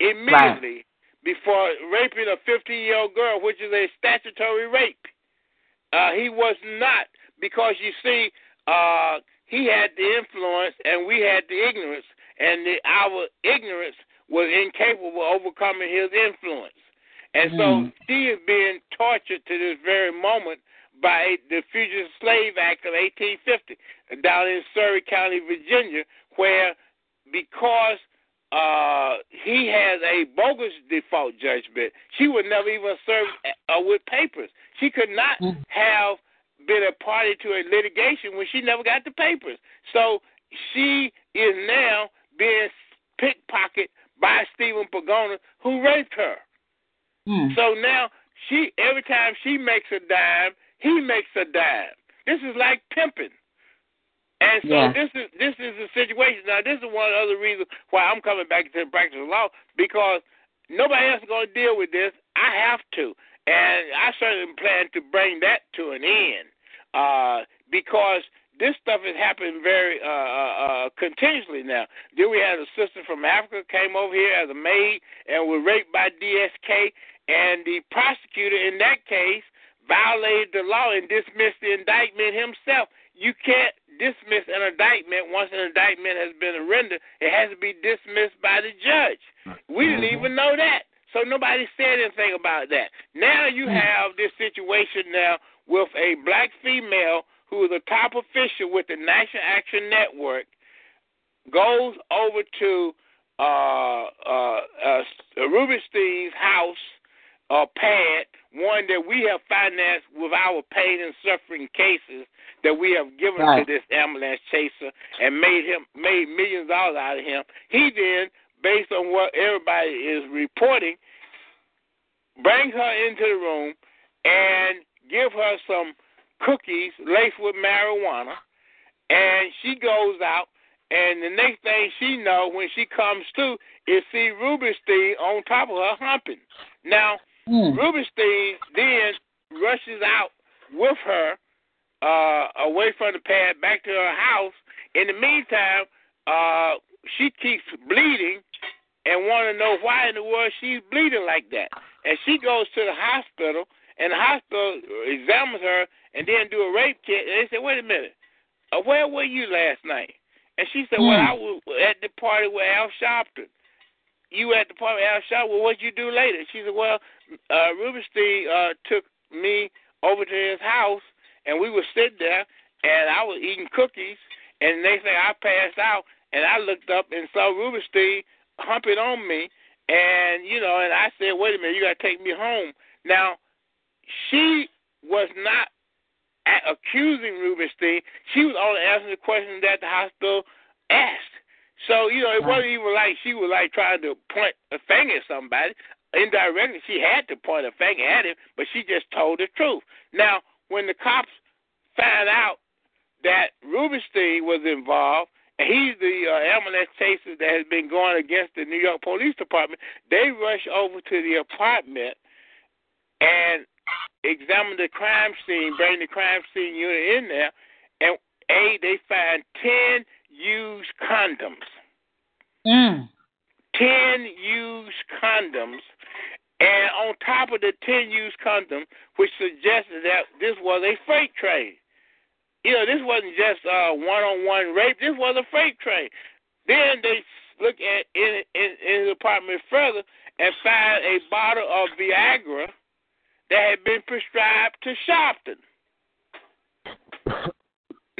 immediately. Before raping a 15 year old girl, which is a statutory rape. Uh, he was not because you see, uh, he had the influence and we had the ignorance, and the, our ignorance was incapable of overcoming his influence. And mm. so she is being tortured to this very moment by the Fugitive Slave Act of 1850 down in Surry County, Virginia, where because uh, he has a bogus default judgment, she would never even serve uh, with papers. She could not mm. have been a party to a litigation when she never got the papers. So she is now being pickpocketed by Stephen Pagones, who raped her. Mm. So now she every time she makes a dime, he makes a dime. This is like pimping. And so yeah. this is this is the situation. Now this is one of the other reasons why I'm coming back to the practice of law because nobody else is going to deal with this. I have to, and I certainly plan to bring that to an end uh, because this stuff is happening very uh, uh, uh, continuously now. Then we had a sister from Africa came over here as a maid and was raped by DSK, and the prosecutor in that case violated the law and dismissed the indictment himself. You can't dismiss an indictment once an indictment has been rendered. It has to be dismissed by the judge. We didn't mm-hmm. even know that. So nobody said anything about that. Now you mm. have this situation now with a black female who is a top official with the National Action Network goes over to uh, uh, uh, Rubenstein's house uh, pad, one that we have financed with our pain and suffering cases that we have given right. to this ambulance chaser and made him made millions of dollars out of him. He then, based on what everybody is reporting, brings her into the room and give her some cookies laced with marijuana, and she goes out. And the next thing she know, when she comes to, is see Rubenstein on top of her humping. Now, Mm. Rubenstein then rushes out with her uh, away from the pad back to her house. In the meantime, uh, she keeps bleeding and want to know why in the world she's bleeding like that. And she goes to the hospital, and the hospital examines her and then do a rape kit. And they say, "Wait a minute, uh, where were you last night?" And she said, mm. "Well, I was at the party with Al Sharpton." You at the party with Al Sharpton? Well, what'd you do later? She said, "Well, uh, Rubenstein uh, took me over to his house, and we were sitting there, and I was eating cookies, and they say I passed out, and I looked up and saw Rubenstein humping on me, and you know, and I said, wait a minute, you got to take me home. Now, she was not accusing Rubenstein; she was only answering the questions that the hospital asked. So, you know, it wasn't even like she was like trying to point a finger at somebody indirectly she had to point a finger at him, but she just told the truth. Now, when the cops found out that Rubenstein was involved, and he's the uh, ambulance chaser that has been going against the New York Police Department, they rush over to the apartment and examine the crime scene, bring the crime scene unit in there, and A, they find 10 used condoms.
Mm.
10 used condoms and on top of the 10 used condom, which suggested that this was a freight train. You know, this wasn't just a one on one rape, this was a freight train. Then they look at in, in, in the apartment further and find a bottle of Viagra that had been prescribed to Sharpton.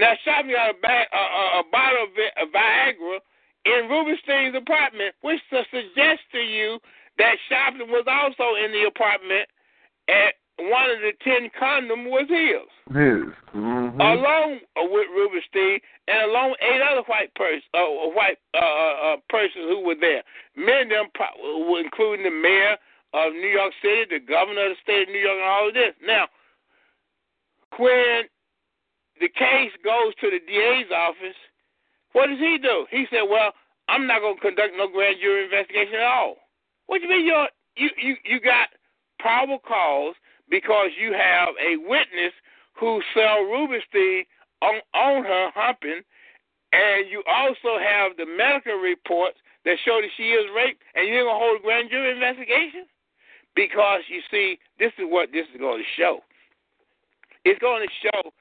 now, Sharpton got a, bag, a, a, a bottle of, Vi- of Viagra in Rubenstein's apartment, which suggests to you that Sharpton was also in the apartment at one of the ten condoms was his.
His. Mm-hmm.
Along with Rubenstein and along with eight other white pers- uh, white uh, uh, uh, persons who were there. Many of them, pro- including the mayor of New York City, the governor of the state of New York, and all of this. Now, when the case goes to the DA's office, what does he do? He said, "Well, I'm not going to conduct no grand jury investigation at all." What do you mean? You're, you you you got probable cause because you have a witness who saw Rubenstein on, on her humping, and you also have the medical reports that show that she is raped, and you're going to hold a grand jury investigation? Because you see, this is what this is going to show. It's going to show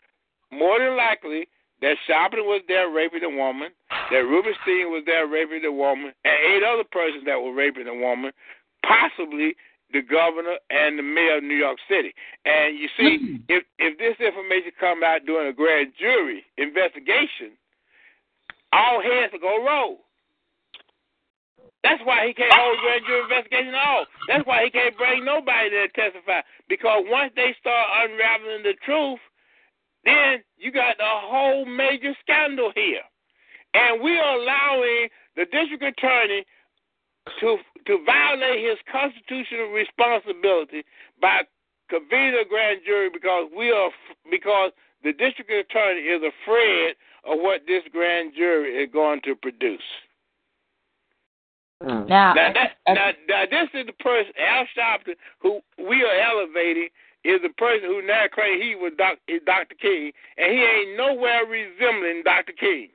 more than likely that Sharpton was there raping a woman, that Rubenstein was there raping a woman, and eight other persons that were raping a woman, possibly the governor and the mayor of New York City. And you see, mm-hmm. if if this information come out during a grand jury investigation, all heads will go roll. That's why he can't hold grand jury investigation at all. That's why he can't bring nobody to testify. Because once they start unraveling the truth, then you got the whole major scandal here. And we are allowing the district attorney to to violate his constitutional responsibility by convening a grand jury because we are because the district attorney is afraid of what this grand jury is going to produce.
Mm. Now,
now, that, now, now, this is the person Al Sharpton who we are elevating is the person who now claims he was doc, is Dr. King, and he ain't nowhere resembling Dr. King.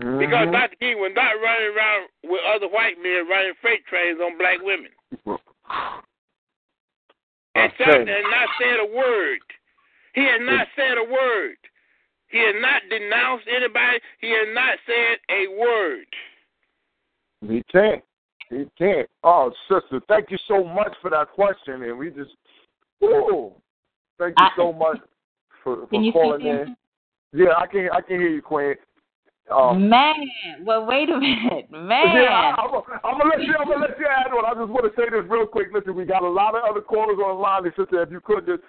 Mm-hmm.
Because Dr. King was not running around with other white men running freight trains on black women. and Sharpton has not said a word. He has not said a word. He has not denounced anybody. He has not said a word.
He can't. He can't. Oh, sister, thank you so much for that question. And we just, ooh, thank you so much for, for calling in. Yeah, I can I can hear you, Queen.
Um, Man, well, wait a minute, man.
Yeah, I, am gonna let you. I'm gonna let you add on. I just want to say this real quick. Listen, we got a lot of other callers online. And sister, if you could just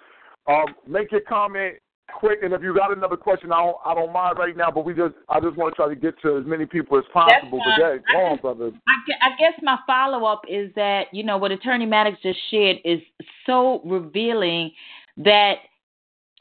um, make your comment quick, and if you got another question, I don't, I don't mind right now. But we just, I just want to try to get to as many people as possible. Yeah, go on, brother.
I, I guess my follow up is that you know what Attorney Maddox just shared is so revealing that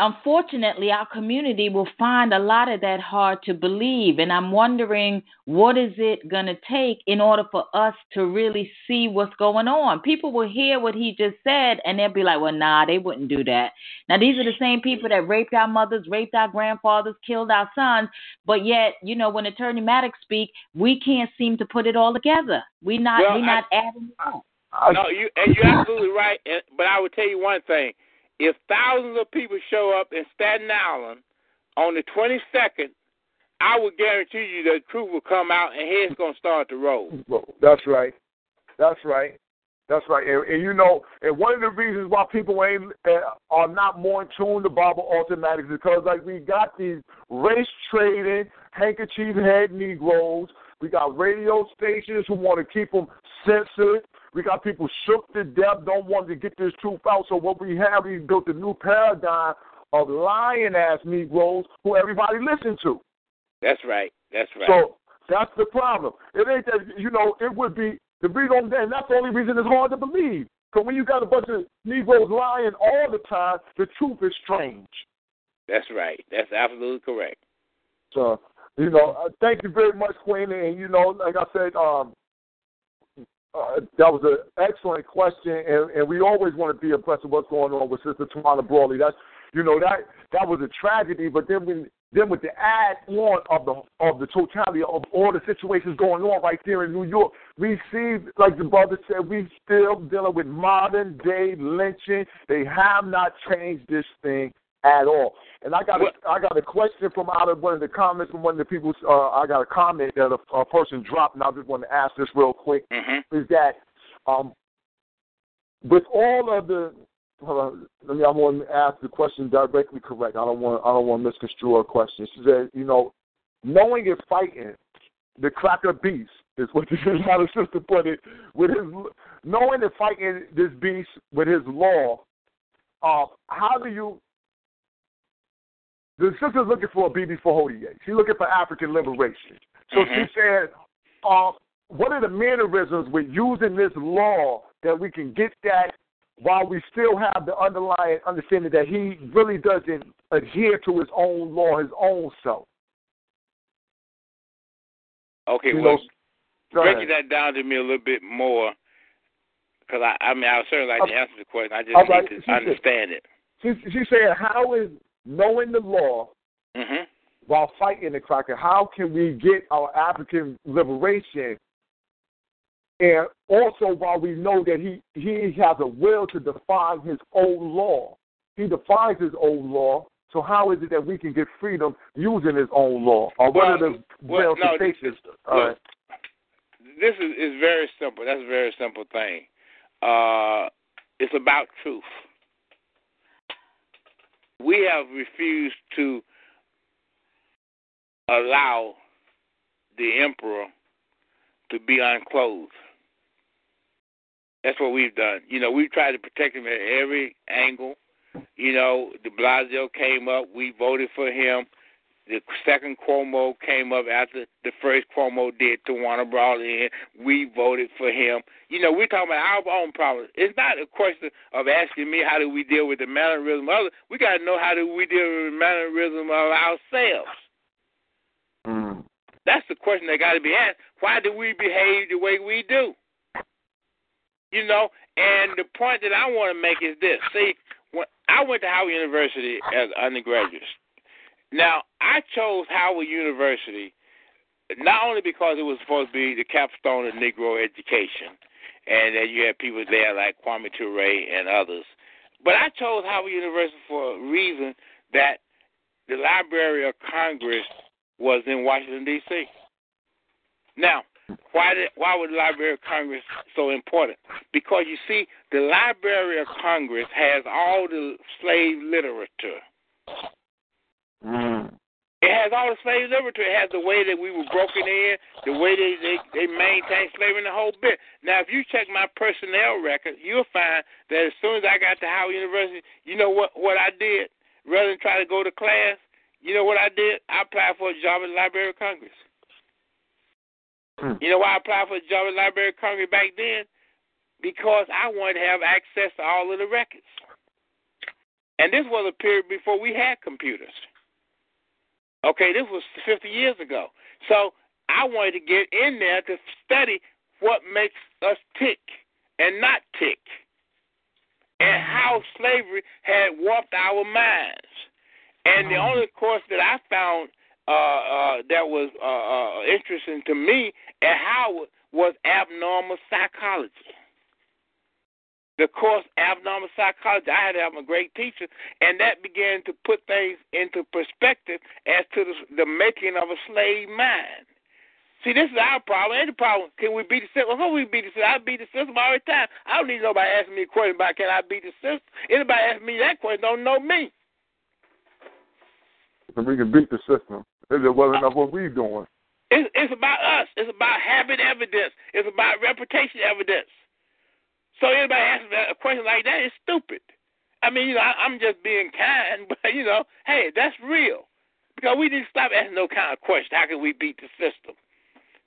unfortunately, our community will find a lot of that hard to believe. And I'm wondering what is it going to take in order for us to really see what's going on? People will hear what he just said and they'll be like, well, nah, they wouldn't do that. Now, these are the same people that raped our mothers, raped our grandfathers, killed our sons. But yet, you know, when Attorney Maddox speak, we can't seem to put it all together. We not
well,
we not adding. up.
no, you and you're absolutely right. But I would tell you one thing if thousands of people show up in Staten Island on the 22nd, I would guarantee you the truth will come out and heads going to start to roll.
That's right. That's right. That's right. And, and, you know, and one of the reasons why people ain't uh, are not more in tune to Alton Maddox is because like we got these race trading handkerchief head Negroes. We got radio stations who want to keep them censored. We got people shook to death, don't want to get this truth out. So what we have, we built a new paradigm of lying ass Negroes who everybody listen to.
That's right. That's right.
So that's the problem. It ain't that you know. It would be the reason, and that's the only reason it's hard to believe. Because when you got a bunch of Negroes lying all the time, the truth is strange.
That's right. That's absolutely correct.
So you know, uh, thank you very much, Queen. And you know, like I said, um, uh, that was an excellent question, and, and we always want to be impressed with what's going on with Sister Tawana Brawley. That's you know that that was a tragedy, but then when then with the add on of the of the totality of all the situations going on right there in New York, we see, like the brother said, we still dealing with modern day lynching. They have not changed this thing at all. And I got a, I got a question from out of one of the comments from one of the people. Uh, I got a comment that a, a person dropped, and I just want to ask this real quick.
Mm-hmm.
Is that um, with all of the uh, let me I want to ask the question directly correct. I don't want I don't want to misconstrue her question. She said, you know, knowing and fighting the cracker beast is what this is how the sister put it. With his knowing and fighting this beast with his law, uh, how do you? The sister's looking for a BB for Hodier. She's looking for African liberation. So
Mhm.
she said, uh, what are the mannerisms with using this law that we can get that while we still have the underlying understanding that he really doesn't adhere to his own law, his own self.
Okay,
You
well,
know,
breaking that down to me a little bit more, because I, I mean, I would certainly like to answer the question. I just
All
need
right,
to
she said-
understand it.
She, she said, how is knowing the law
hmm
while fighting the cracker, how can we get our African liberation? And also, while we know that he, he has a will to define his own law, he defines his own law. So how is it that we can get freedom using his own law? Or what
Well,
are the
well, no, this-
All
look. This is, is very simple. That's a very simple thing. Uh, it's about truth. We have refused to allow the emperor to be unclothed. That's what we've done. You know, we've tried to protect him at every angle. You know, de Blasio came up, we voted for him. The second Cuomo came up after the first Cuomo did Tawana brought in. We voted for him. You know, we're talking about our own problems. It's not a question of asking me how do we deal with the mannerism of others. We got to know how do we deal with the mannerism of ourselves.
Mm.
That's the question that got to be asked. Why do we behave the way we do? You know, and the point that I want to make is this. See, when I went to Howard University as an undergraduate. Now, I chose Howard University not only because it was supposed to be the capstone of Negro education, and that you had people there like Kwame Ture and others, but I chose Howard University for a reason that the Library of Congress was in Washington D.C. Now, why did why was the Library of Congress so important? Because you see, the Library of Congress has all the slave literature.
Mm.
It has all the slave literature. It has the way that we were broken in, the way they they, they maintained slavery, and the whole bit. Now, if you check my personnel record, you'll find that as soon as I got to Howard University, you know what what I did? Rather than try to go to class, you know what I did? I applied for a job at the Library of Congress.
Hmm.
You know why I applied for a job at the Library of Congress back then? Because I wanted to have access to all of the records. And this was a period before we had computers. Okay, this was 50 years ago. So I wanted to get in there to study what makes us tick and not tick, and how slavery had warped our minds. And the only course that I found uh, uh, that was uh, uh, interesting to me at Howard was abnormal psychology. The course abnormal psychology. I had to have a great teacher, and that began to put things into perspective as to the, the making of a slave mind. See, this is our problem. The problem? Can we beat the system? Well, we beat the system? I beat the system all the time. I don't need nobody asking me a question about can I beat the system. Anybody asking me that question don't know me.
And we can beat the system. It well enough what we doing?
It's, it's about us. It's about habit evidence. It's about reputation evidence. So anybody asking a question like that is stupid. I mean, you know, I, I'm just being kind, but you know, hey, that's real. Because we need to stop asking no kind of question. How can we beat the system?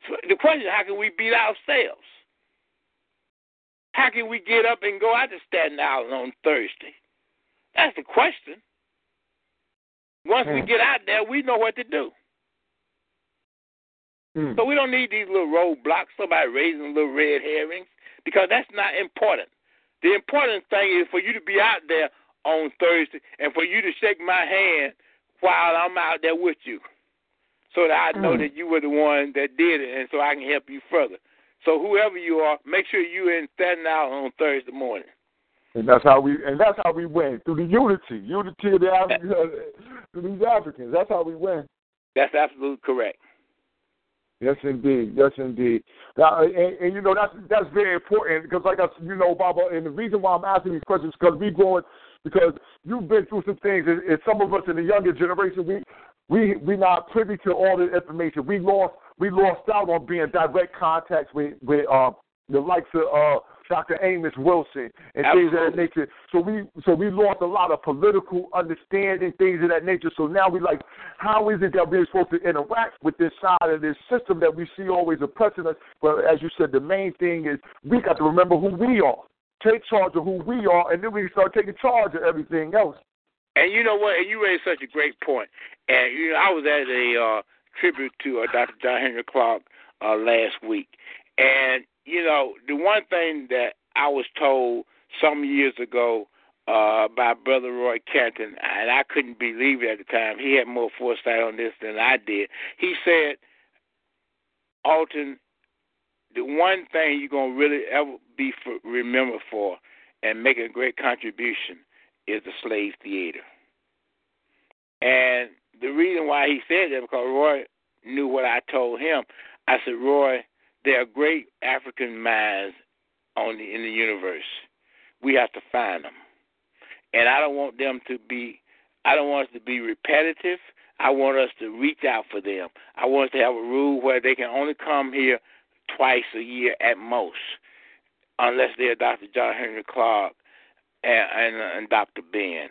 So the question is, how can we beat ourselves? How can we get up and go out to Staten Island on Thursday? That's the question. Once we
Hmm.
get out there, we know what to do.
Mm.
So we don't need these little roadblocks, somebody raising little red herrings, because that's not important. The important thing is for you to be out there on Thursday and for you to shake my hand while I'm out there with you. So that I know
Mm.
that you were the one that did it and so I can help you further. So whoever you are, make sure you're in Staten Island on Thursday morning.
And that's how we and that's how we win through the unity, unity of the Africans, through these Africans. That's how we win.
That's absolutely correct.
Yes, indeed. Yes, indeed. Now, and, and you know that's that's very important because, like I, you know, Baba, and the reason why I'm asking these questions because we growing because you've been through some things, and, and some of us in the younger generation, we we we not privy to all the information. We lost we lost out on being direct contact with with uh, the likes of uh, Dr. Amos Wilson and
Absolutely.
things of that nature. So we so we lost a lot of political understanding, things of that nature. So now we like, how is it that we're supposed to interact with this side of this system that we see always oppressing us? But as you said, the main thing is we got to remember who we are, take charge of who we are, and then we can start taking charge of everything else.
And you know what? And you raised such a great point. And you know, I was at a uh, tribute to uh, Dr. John Henrik Clarke uh, last week, and you know, the one thing that I was told some years ago uh, by Brother Roy Canton, and I couldn't believe it at the time. He had more foresight on this than I did. He said, Alton, the one thing you're gonna really ever be for, remembered for and make a great contribution is the slave theater. And the reason why he said that because Roy knew what I told him. I said, Roy, there are great African minds on the, in the universe. We have to find them, and I don't want them to be. I don't want us to be repetitive. I want us to reach out for them. I want us to have a rule where they can only come here twice a year at most, unless they're Dr. John Henrik Clarke and, and, and Dr. Ben.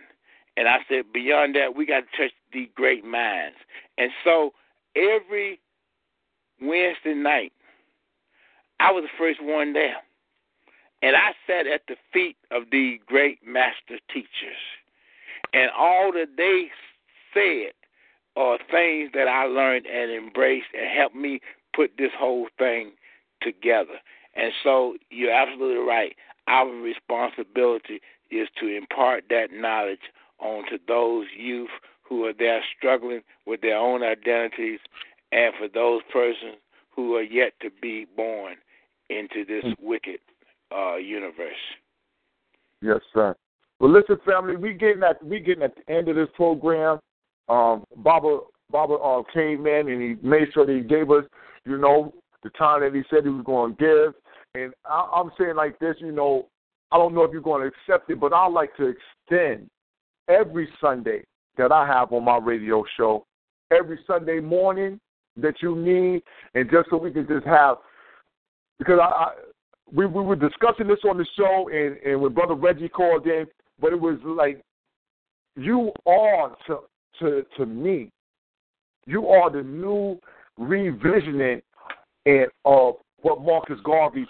And I said, beyond that, we got to touch the great minds. And so every Wednesday night, I was the first one there. And I sat at the feet of the great master teachers. And all that they said are things that I learned and embraced and helped me put this whole thing together. And so you're absolutely right. Our responsibility is to impart that knowledge onto those youth who are there struggling with their own identities and for those persons who are yet to be born into this wicked uh, universe.
Yes, sir. Well, listen, family, we getting at we getting at the end of this program. Um, Baba Baba uh, came in and he made sure that he gave us, you know, the time that he said he was going to give. And I, I'm saying like this, you know, I don't know if you're going to accept it, but I like to extend every Sunday that I have on my radio show, every Sunday morning that you need, and just so we can just have, because I, I we we were discussing this on the show, and and when Brother Reggie called in, but it was like you are to to to me, you are the new revisioning and of what Marcus Garvey's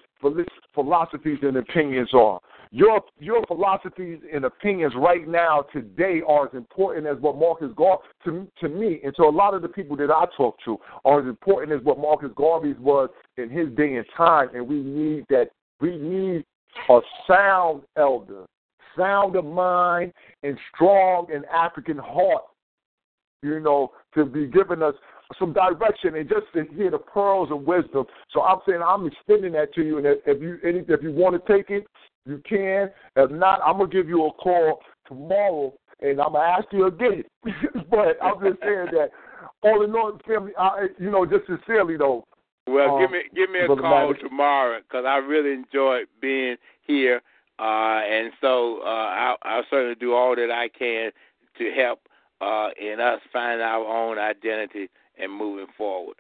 philosophies and opinions are. Your your philosophies and opinions right now today are as important as what Marcus Garvey to to me and to a lot of the people that I talk to are as important as what Marcus Garvey's was in his day and time. And we need that. We need a sound elder, sound of mind, and strong and African heart. You know, to be giving us some direction and just to hear the pearls of wisdom. So I'm saying I'm extending that to you, and if you if you want to take it, you can. If not, I'm gonna give you a call tomorrow, and I'm gonna ask you again. but I'm just saying that all in all, family, I, you know, just sincerely though.
Well,
um,
give me give me a call
Maddox.
tomorrow because I really enjoyed being here, uh, and so uh, I'll, I'll certainly do all that I can to help uh, in us find our own identity and moving forward.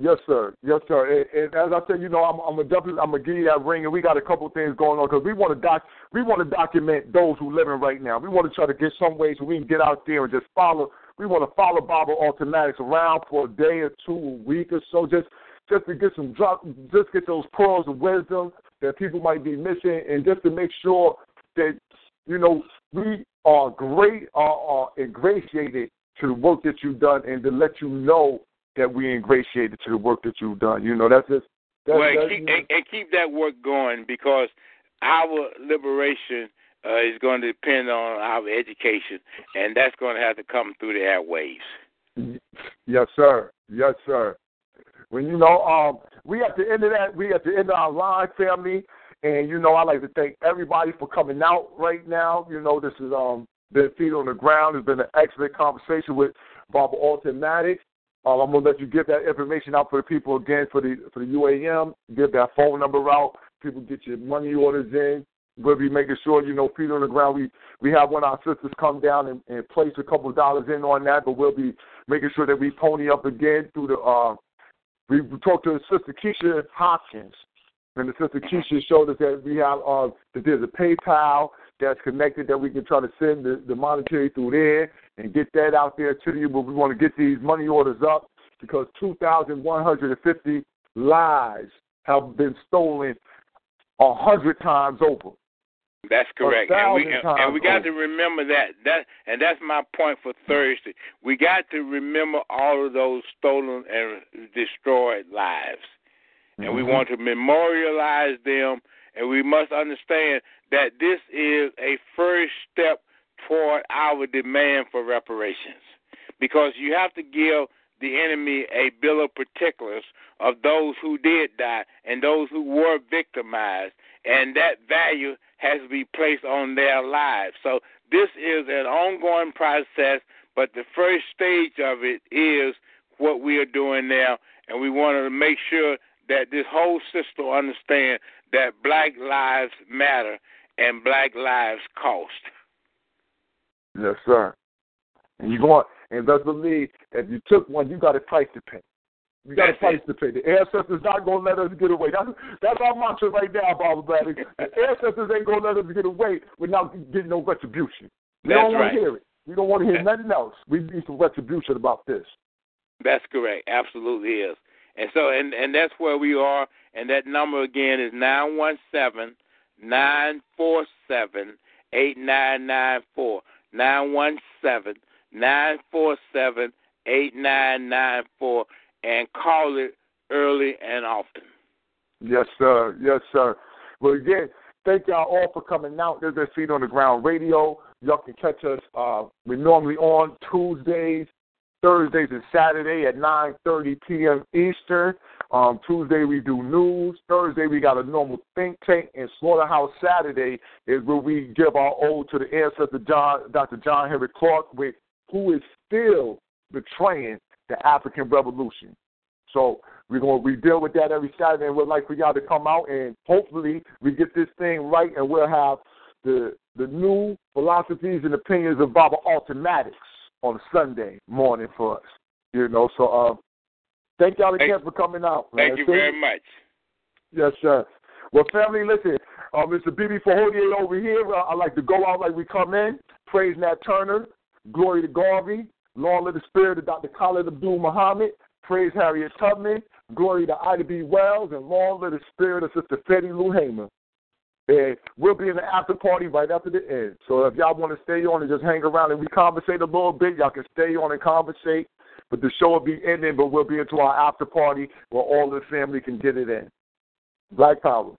Yes, sir. Yes, sir. And, and as I said, you know, I'm, I'm gonna definitely I'm gonna give you that ring, and we got a couple things going on because we want to doc we want to document those who living right now. We want to try to get some ways so we can get out there and just follow. We want to follow Baba Alton Maddox around for a day or two, a week or so, just just to get some drop, just get those pearls of wisdom that people might be missing, and just to make sure that you know we are great, are, are ingratiated to the work that you've done, and to let you know that we ingratiated to the work that you've done. You know, that's just that's,
well,
that's,
keep, and, and keep that work going because our liberation uh, is going to depend on our education, and that's going to have to come through the airwaves.
Yes, sir. Yes, sir. When you know, um, we at the end of that, we at the end of our line, family, and you know, I like to thank everybody for coming out right now. You know, this is um been feet on the ground. It's been an excellent conversation with Baba Alton Maddox. Um, I'm gonna let you get that information out for the people again for the for the UAM. Get that phone number out. People get your money orders in. We'll be making sure you know feet on the ground. We we have one of our sisters come down and, and place a couple of dollars in on that, but we'll be making sure that we pony up again through the uh we talked to Sister Keisha Hopkins, and the Sister Keisha showed us that we have uh, that there's a PayPal that's connected that we can try to send the, the monetary through there and get that out there to you. But we want to get these money orders up because 2,150 lives have been stolen a hundred times over.
That's correct, and we and, and we got to remember that that and that's my point for Thursday. We got to remember all of those stolen and destroyed lives, and mm-hmm. we want to memorialize them. And we must understand that this is a first step toward our demand for reparations, because you have to give the enemy a bill of particulars of those who did die and those who were victimized, and that value has to be placed on their lives. So this is an ongoing process, but the first stage of it is what we are doing now, and we want to make sure that this whole system understand that black lives matter and black lives cost.
Yes, sir. And you go and best believe if you took one, you got a price to pay. You got a price to pay. The ancestors not gonna let us get away. That's that's our mantra right now, Baba Bradley. The ancestors ain't gonna let us get away without getting no retribution. We
that's
don't want
right.
to hear it. We don't want to hear nothing else. We need some retribution about this.
That's correct. Absolutely is. And so and and that's where we are. And that number again is nine one seven nine four seven eight nine nine four nine one seven nine four seven eight nine nine four and call it early and often.
Yes, sir. Yes, sir. Well, again, thank y'all all for coming out. There's a Feet on the Ground Radio. Y'all can catch us. Uh, we're normally on Tuesdays, Thursdays, and Saturday at 9:30 p.m. Eastern. Um, Tuesday we do news. Thursday we got a normal think tank, and Slaughterhouse Saturday is where we give our ode to the ancestor John, Dr. John Henrik Clarke, with who is still betraying the African Revolution. So we're gonna we deal with that every Saturday, and we'd like for y'all to come out and hopefully we get this thing right, and we'll have the the new philosophies and opinions of Baba Alton Maddox on a Sunday morning for us. You know, so uh, thank y'all again
thank,
for coming out.
Man. Thank you very much.
Yes, sir. Well, family, listen, uh, Mr. Bibi Fahodier over here. Uh, I like to go out like we come in. Praise Nat Turner. Glory to Garvey. Long live the spirit of Dr. Khalid Abdul Muhammad. Praise Harriet Tubman. Glory to Ida B. Wells. And long live the spirit of Sister Fannie Lou Hamer. And we'll be in the after party right after the end. So if y'all want to stay on and just hang around and we conversate a little bit, y'all can stay on and conversate. But the show will be ending, but we'll be into our after party where all the family can get it in. Black Power.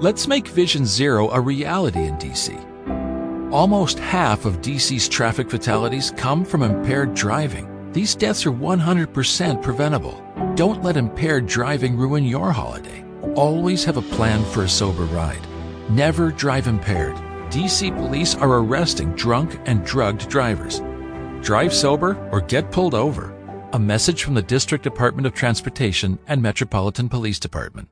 Let's make Vision Zero a reality in DC. Almost half of DC's traffic fatalities come from impaired driving. These deaths are 100% preventable. Don't let impaired driving ruin your holiday. Always have a plan for a sober ride. Never drive impaired. DC police are arresting drunk and drugged drivers. Drive sober or get pulled over. A message from the District Department of Transportation and Metropolitan Police Department.